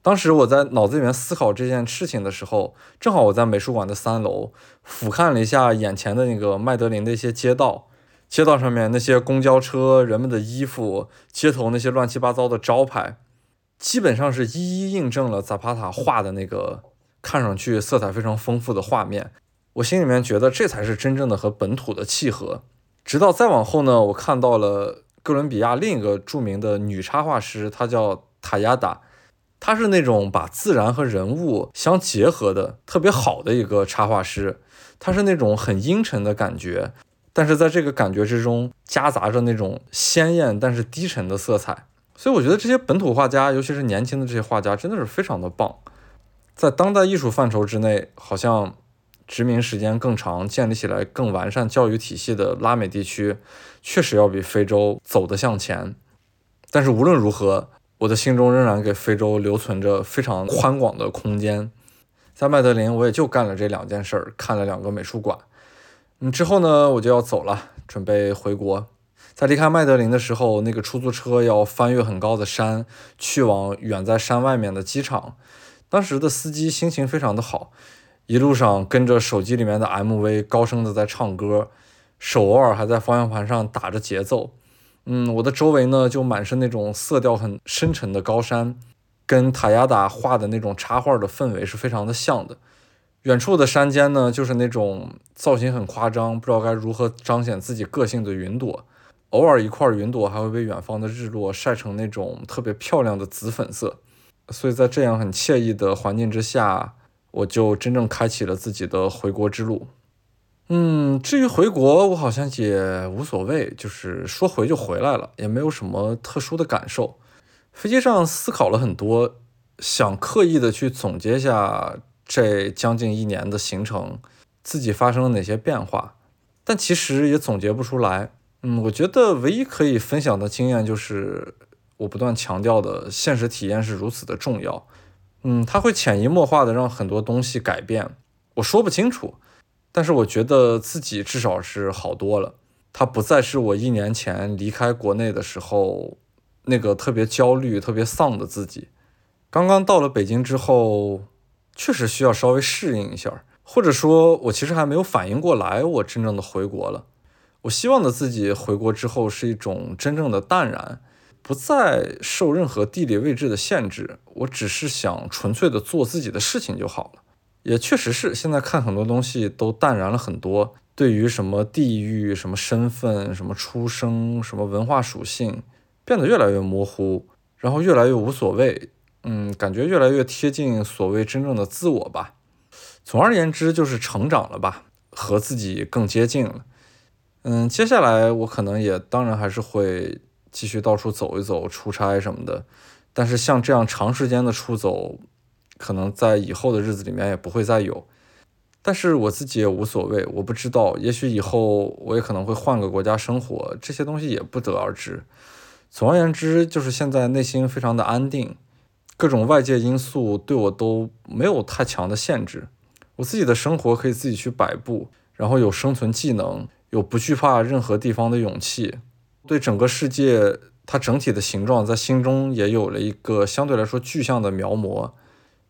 当时我在脑子里面思考这件事情的时候，正好我在美术馆的三楼俯瞰了一下眼前的那个麦德林的一些街道，街道上面那些公交车、人们的衣服、街头那些乱七八糟的招牌，基本上是一一印证了扎帕塔画的那个看上去色彩非常丰富的画面。我心里面觉得这才是真正的和本土的契合。直到再往后呢，我看到了哥伦比亚另一个著名的女插画师，她叫塔亚达。她是那种把自然和人物相结合的特别好的一个插画师，她是那种很阴沉的感觉，但是在这个感觉之中夹杂着那种鲜艳但是低沉的色彩，所以我觉得这些本土画家，尤其是年轻的这些画家，真的是非常的棒。在当代艺术范畴之内，好像殖民时间更长、建立起来更完善教育体系的拉美地区，确实要比非洲走得向前。但是无论如何，我的心中仍然给非洲留存着非常宽广的空间。在麦德林，我也就干了这两件事儿，看了两个美术馆。嗯，之后呢，我就要走了，准备回国。在离开麦德林的时候，那个出租车要翻越很高的山，去往远在山外面的机场。当时的司机心情非常的好，一路上跟着手机里面的 MV 高声的在唱歌，手偶尔还在方向盘上打着节奏。嗯，我的周围呢就满是那种色调很深沉的高山，跟塔亚达画的那种插画的氛围是非常的像的。远处的山间呢，就是那种造型很夸张，不知道该如何彰显自己个性的云朵。偶尔一块云朵还会被远方的日落晒成那种特别漂亮的紫粉色，所以在这样很惬意的环境之下，我就真正开启了自己的回国之路。嗯，至于回国，我好像也无所谓，就是说回就回来了，也没有什么特殊的感受。飞机上思考了很多，想刻意的去总结一下这将近一年的行程，自己发生了哪些变化，但其实也总结不出来。嗯，我觉得唯一可以分享的经验就是我不断强调的现实体验是如此的重要。嗯，它会潜移默化的让很多东西改变。我说不清楚，但是我觉得自己至少是好多了。它不再是我一年前离开国内的时候那个特别焦虑、特别丧的自己。刚刚到了北京之后，确实需要稍微适应一下，或者说，我其实还没有反应过来，我真正的回国了。我希望的自己回国之后是一种真正的淡然，不再受任何地理位置的限制。我只是想纯粹的做自己的事情就好了。也确实是，现在看很多东西都淡然了很多。对于什么地域、什么身份、什么出生、什么文化属性，变得越来越模糊，然后越来越无所谓。嗯，感觉越来越贴近所谓真正的自我吧。总而言之，就是成长了吧，和自己更接近了。嗯，接下来我可能也当然还是会继续到处走一走、出差什么的，但是像这样长时间的出走，可能在以后的日子里面也不会再有。但是我自己也无所谓，我不知道，也许以后我也可能会换个国家生活，这些东西也不得而知。总而言之，就是现在内心非常的安定，各种外界因素对我都没有太强的限制，我自己的生活可以自己去摆布，然后有生存技能。有不惧怕任何地方的勇气，对整个世界它整体的形状在心中也有了一个相对来说具象的描摹，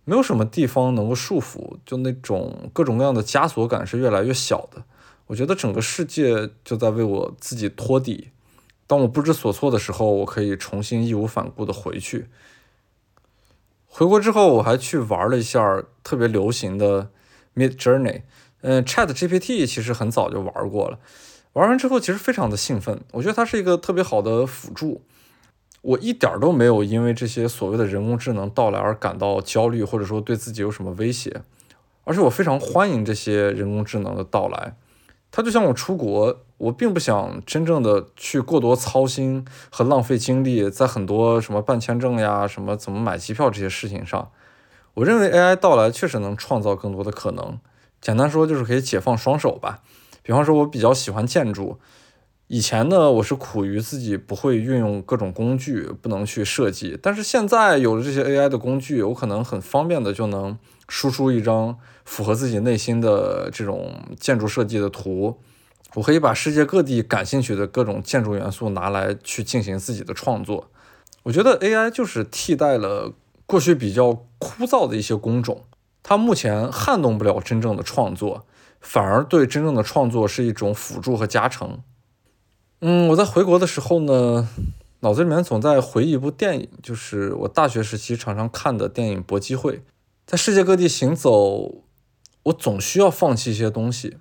没有什么地方能够束缚，就那种各种各样的枷锁感是越来越小的。我觉得整个世界就在为我自己托底，当我不知所措的时候，我可以重新义无反顾的回去。回国之后，我还去玩了一下特别流行的 Mid Journey。嗯，Chat GPT 其实很早就玩过了，玩完之后其实非常的兴奋，我觉得它是一个特别好的辅助，我一点都没有因为这些所谓的人工智能到来而感到焦虑，或者说对自己有什么威胁，而且我非常欢迎这些人工智能的到来，它就像我出国，我并不想真正的去过多操心和浪费精力在很多什么办签证呀、什么怎么买机票这些事情上，我认为 AI 到来确实能创造更多的可能。简单说就是可以解放双手吧。比方说，我比较喜欢建筑。以前呢，我是苦于自己不会运用各种工具，不能去设计。但是现在有了这些 AI 的工具，我可能很方便的就能输出一张符合自己内心的这种建筑设计的图。我可以把世界各地感兴趣的各种建筑元素拿来去进行自己的创作。我觉得 AI 就是替代了过去比较枯燥的一些工种。它目前撼动不了真正的创作，反而对真正的创作是一种辅助和加成。嗯，我在回国的时候呢，脑子里面总在回忆一部电影，就是我大学时期常常看的电影《搏击会》。在世界各地行走，我总需要放弃一些东西，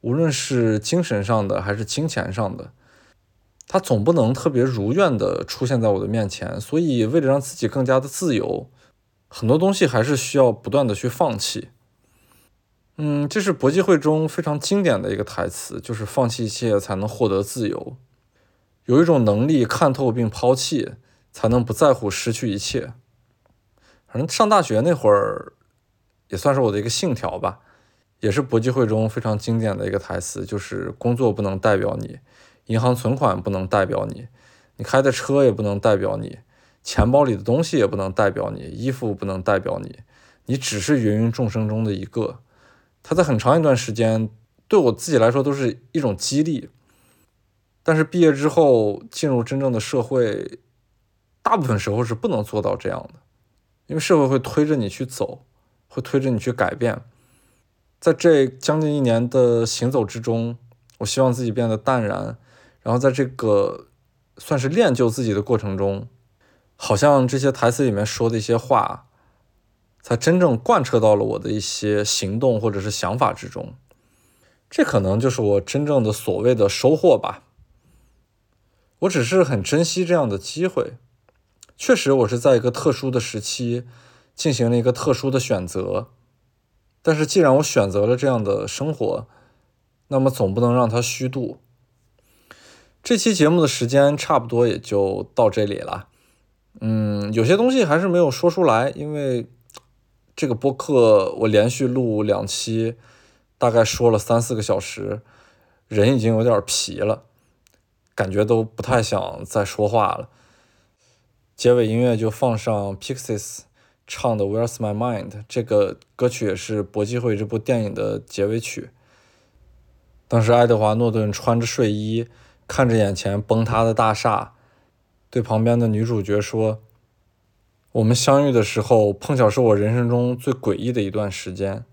无论是精神上的还是金钱上的，它总不能特别如愿的出现在我的面前。所以，为了让自己更加的自由。很多东西还是需要不断的去放弃。嗯，这是搏击会中非常经典的一个台词，就是放弃一切才能获得自由。有一种能力看透并抛弃，才能不在乎失去一切。反正上大学那会儿，也算是我的一个信条吧，也是国际会中非常经典的一个台词，就是工作不能代表你，银行存款不能代表你，你开的车也不能代表你，钱包里的东西也不能代表你，衣服不能代表你，你只是芸芸众生中的一个。他在很长一段时间对我自己来说都是一种激励，但是毕业之后进入真正的社会。大部分时候是不能做到这样的，因为社会会推着你去走，会推着你去改变。在这将近一年的行走之中，我希望自己变得淡然，然后在这个算是练就自己的过程中，好像这些台词里面说的一些话，它真正贯彻到了我的一些行动或者是想法之中。这可能就是我真正的所谓的收获吧。我只是很珍惜这样的机会。确实，我是在一个特殊的时期进行了一个特殊的选择，但是既然我选择了这样的生活，那么总不能让它虚度。这期节目的时间差不多也就到这里了。嗯，有些东西还是没有说出来，因为这个播客我连续录两期，大概说了三四个小时，人已经有点疲了，感觉都不太想再说话了。结尾音乐就放上 Pixies 唱的《Where's My Mind》，这个歌曲也是《搏击会》这部电影的结尾曲。当时爱德华·诺顿穿着睡衣，看着眼前崩塌的大厦，对旁边的女主角说：“我们相遇的时候，碰巧是我人生中最诡异的一段时间。”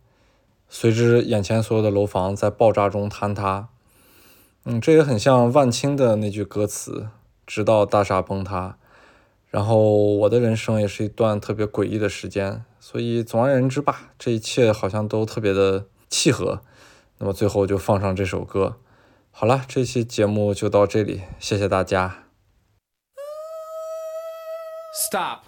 随之，眼前所有的楼房在爆炸中坍塌。嗯，这也很像万青的那句歌词：“直到大厦崩塌。”然后我的人生也是一段特别诡异的时间，所以总而言之吧，这一切好像都特别的契合。那么最后就放上这首歌。好了，这期节目就到这里，谢谢大家。Stop。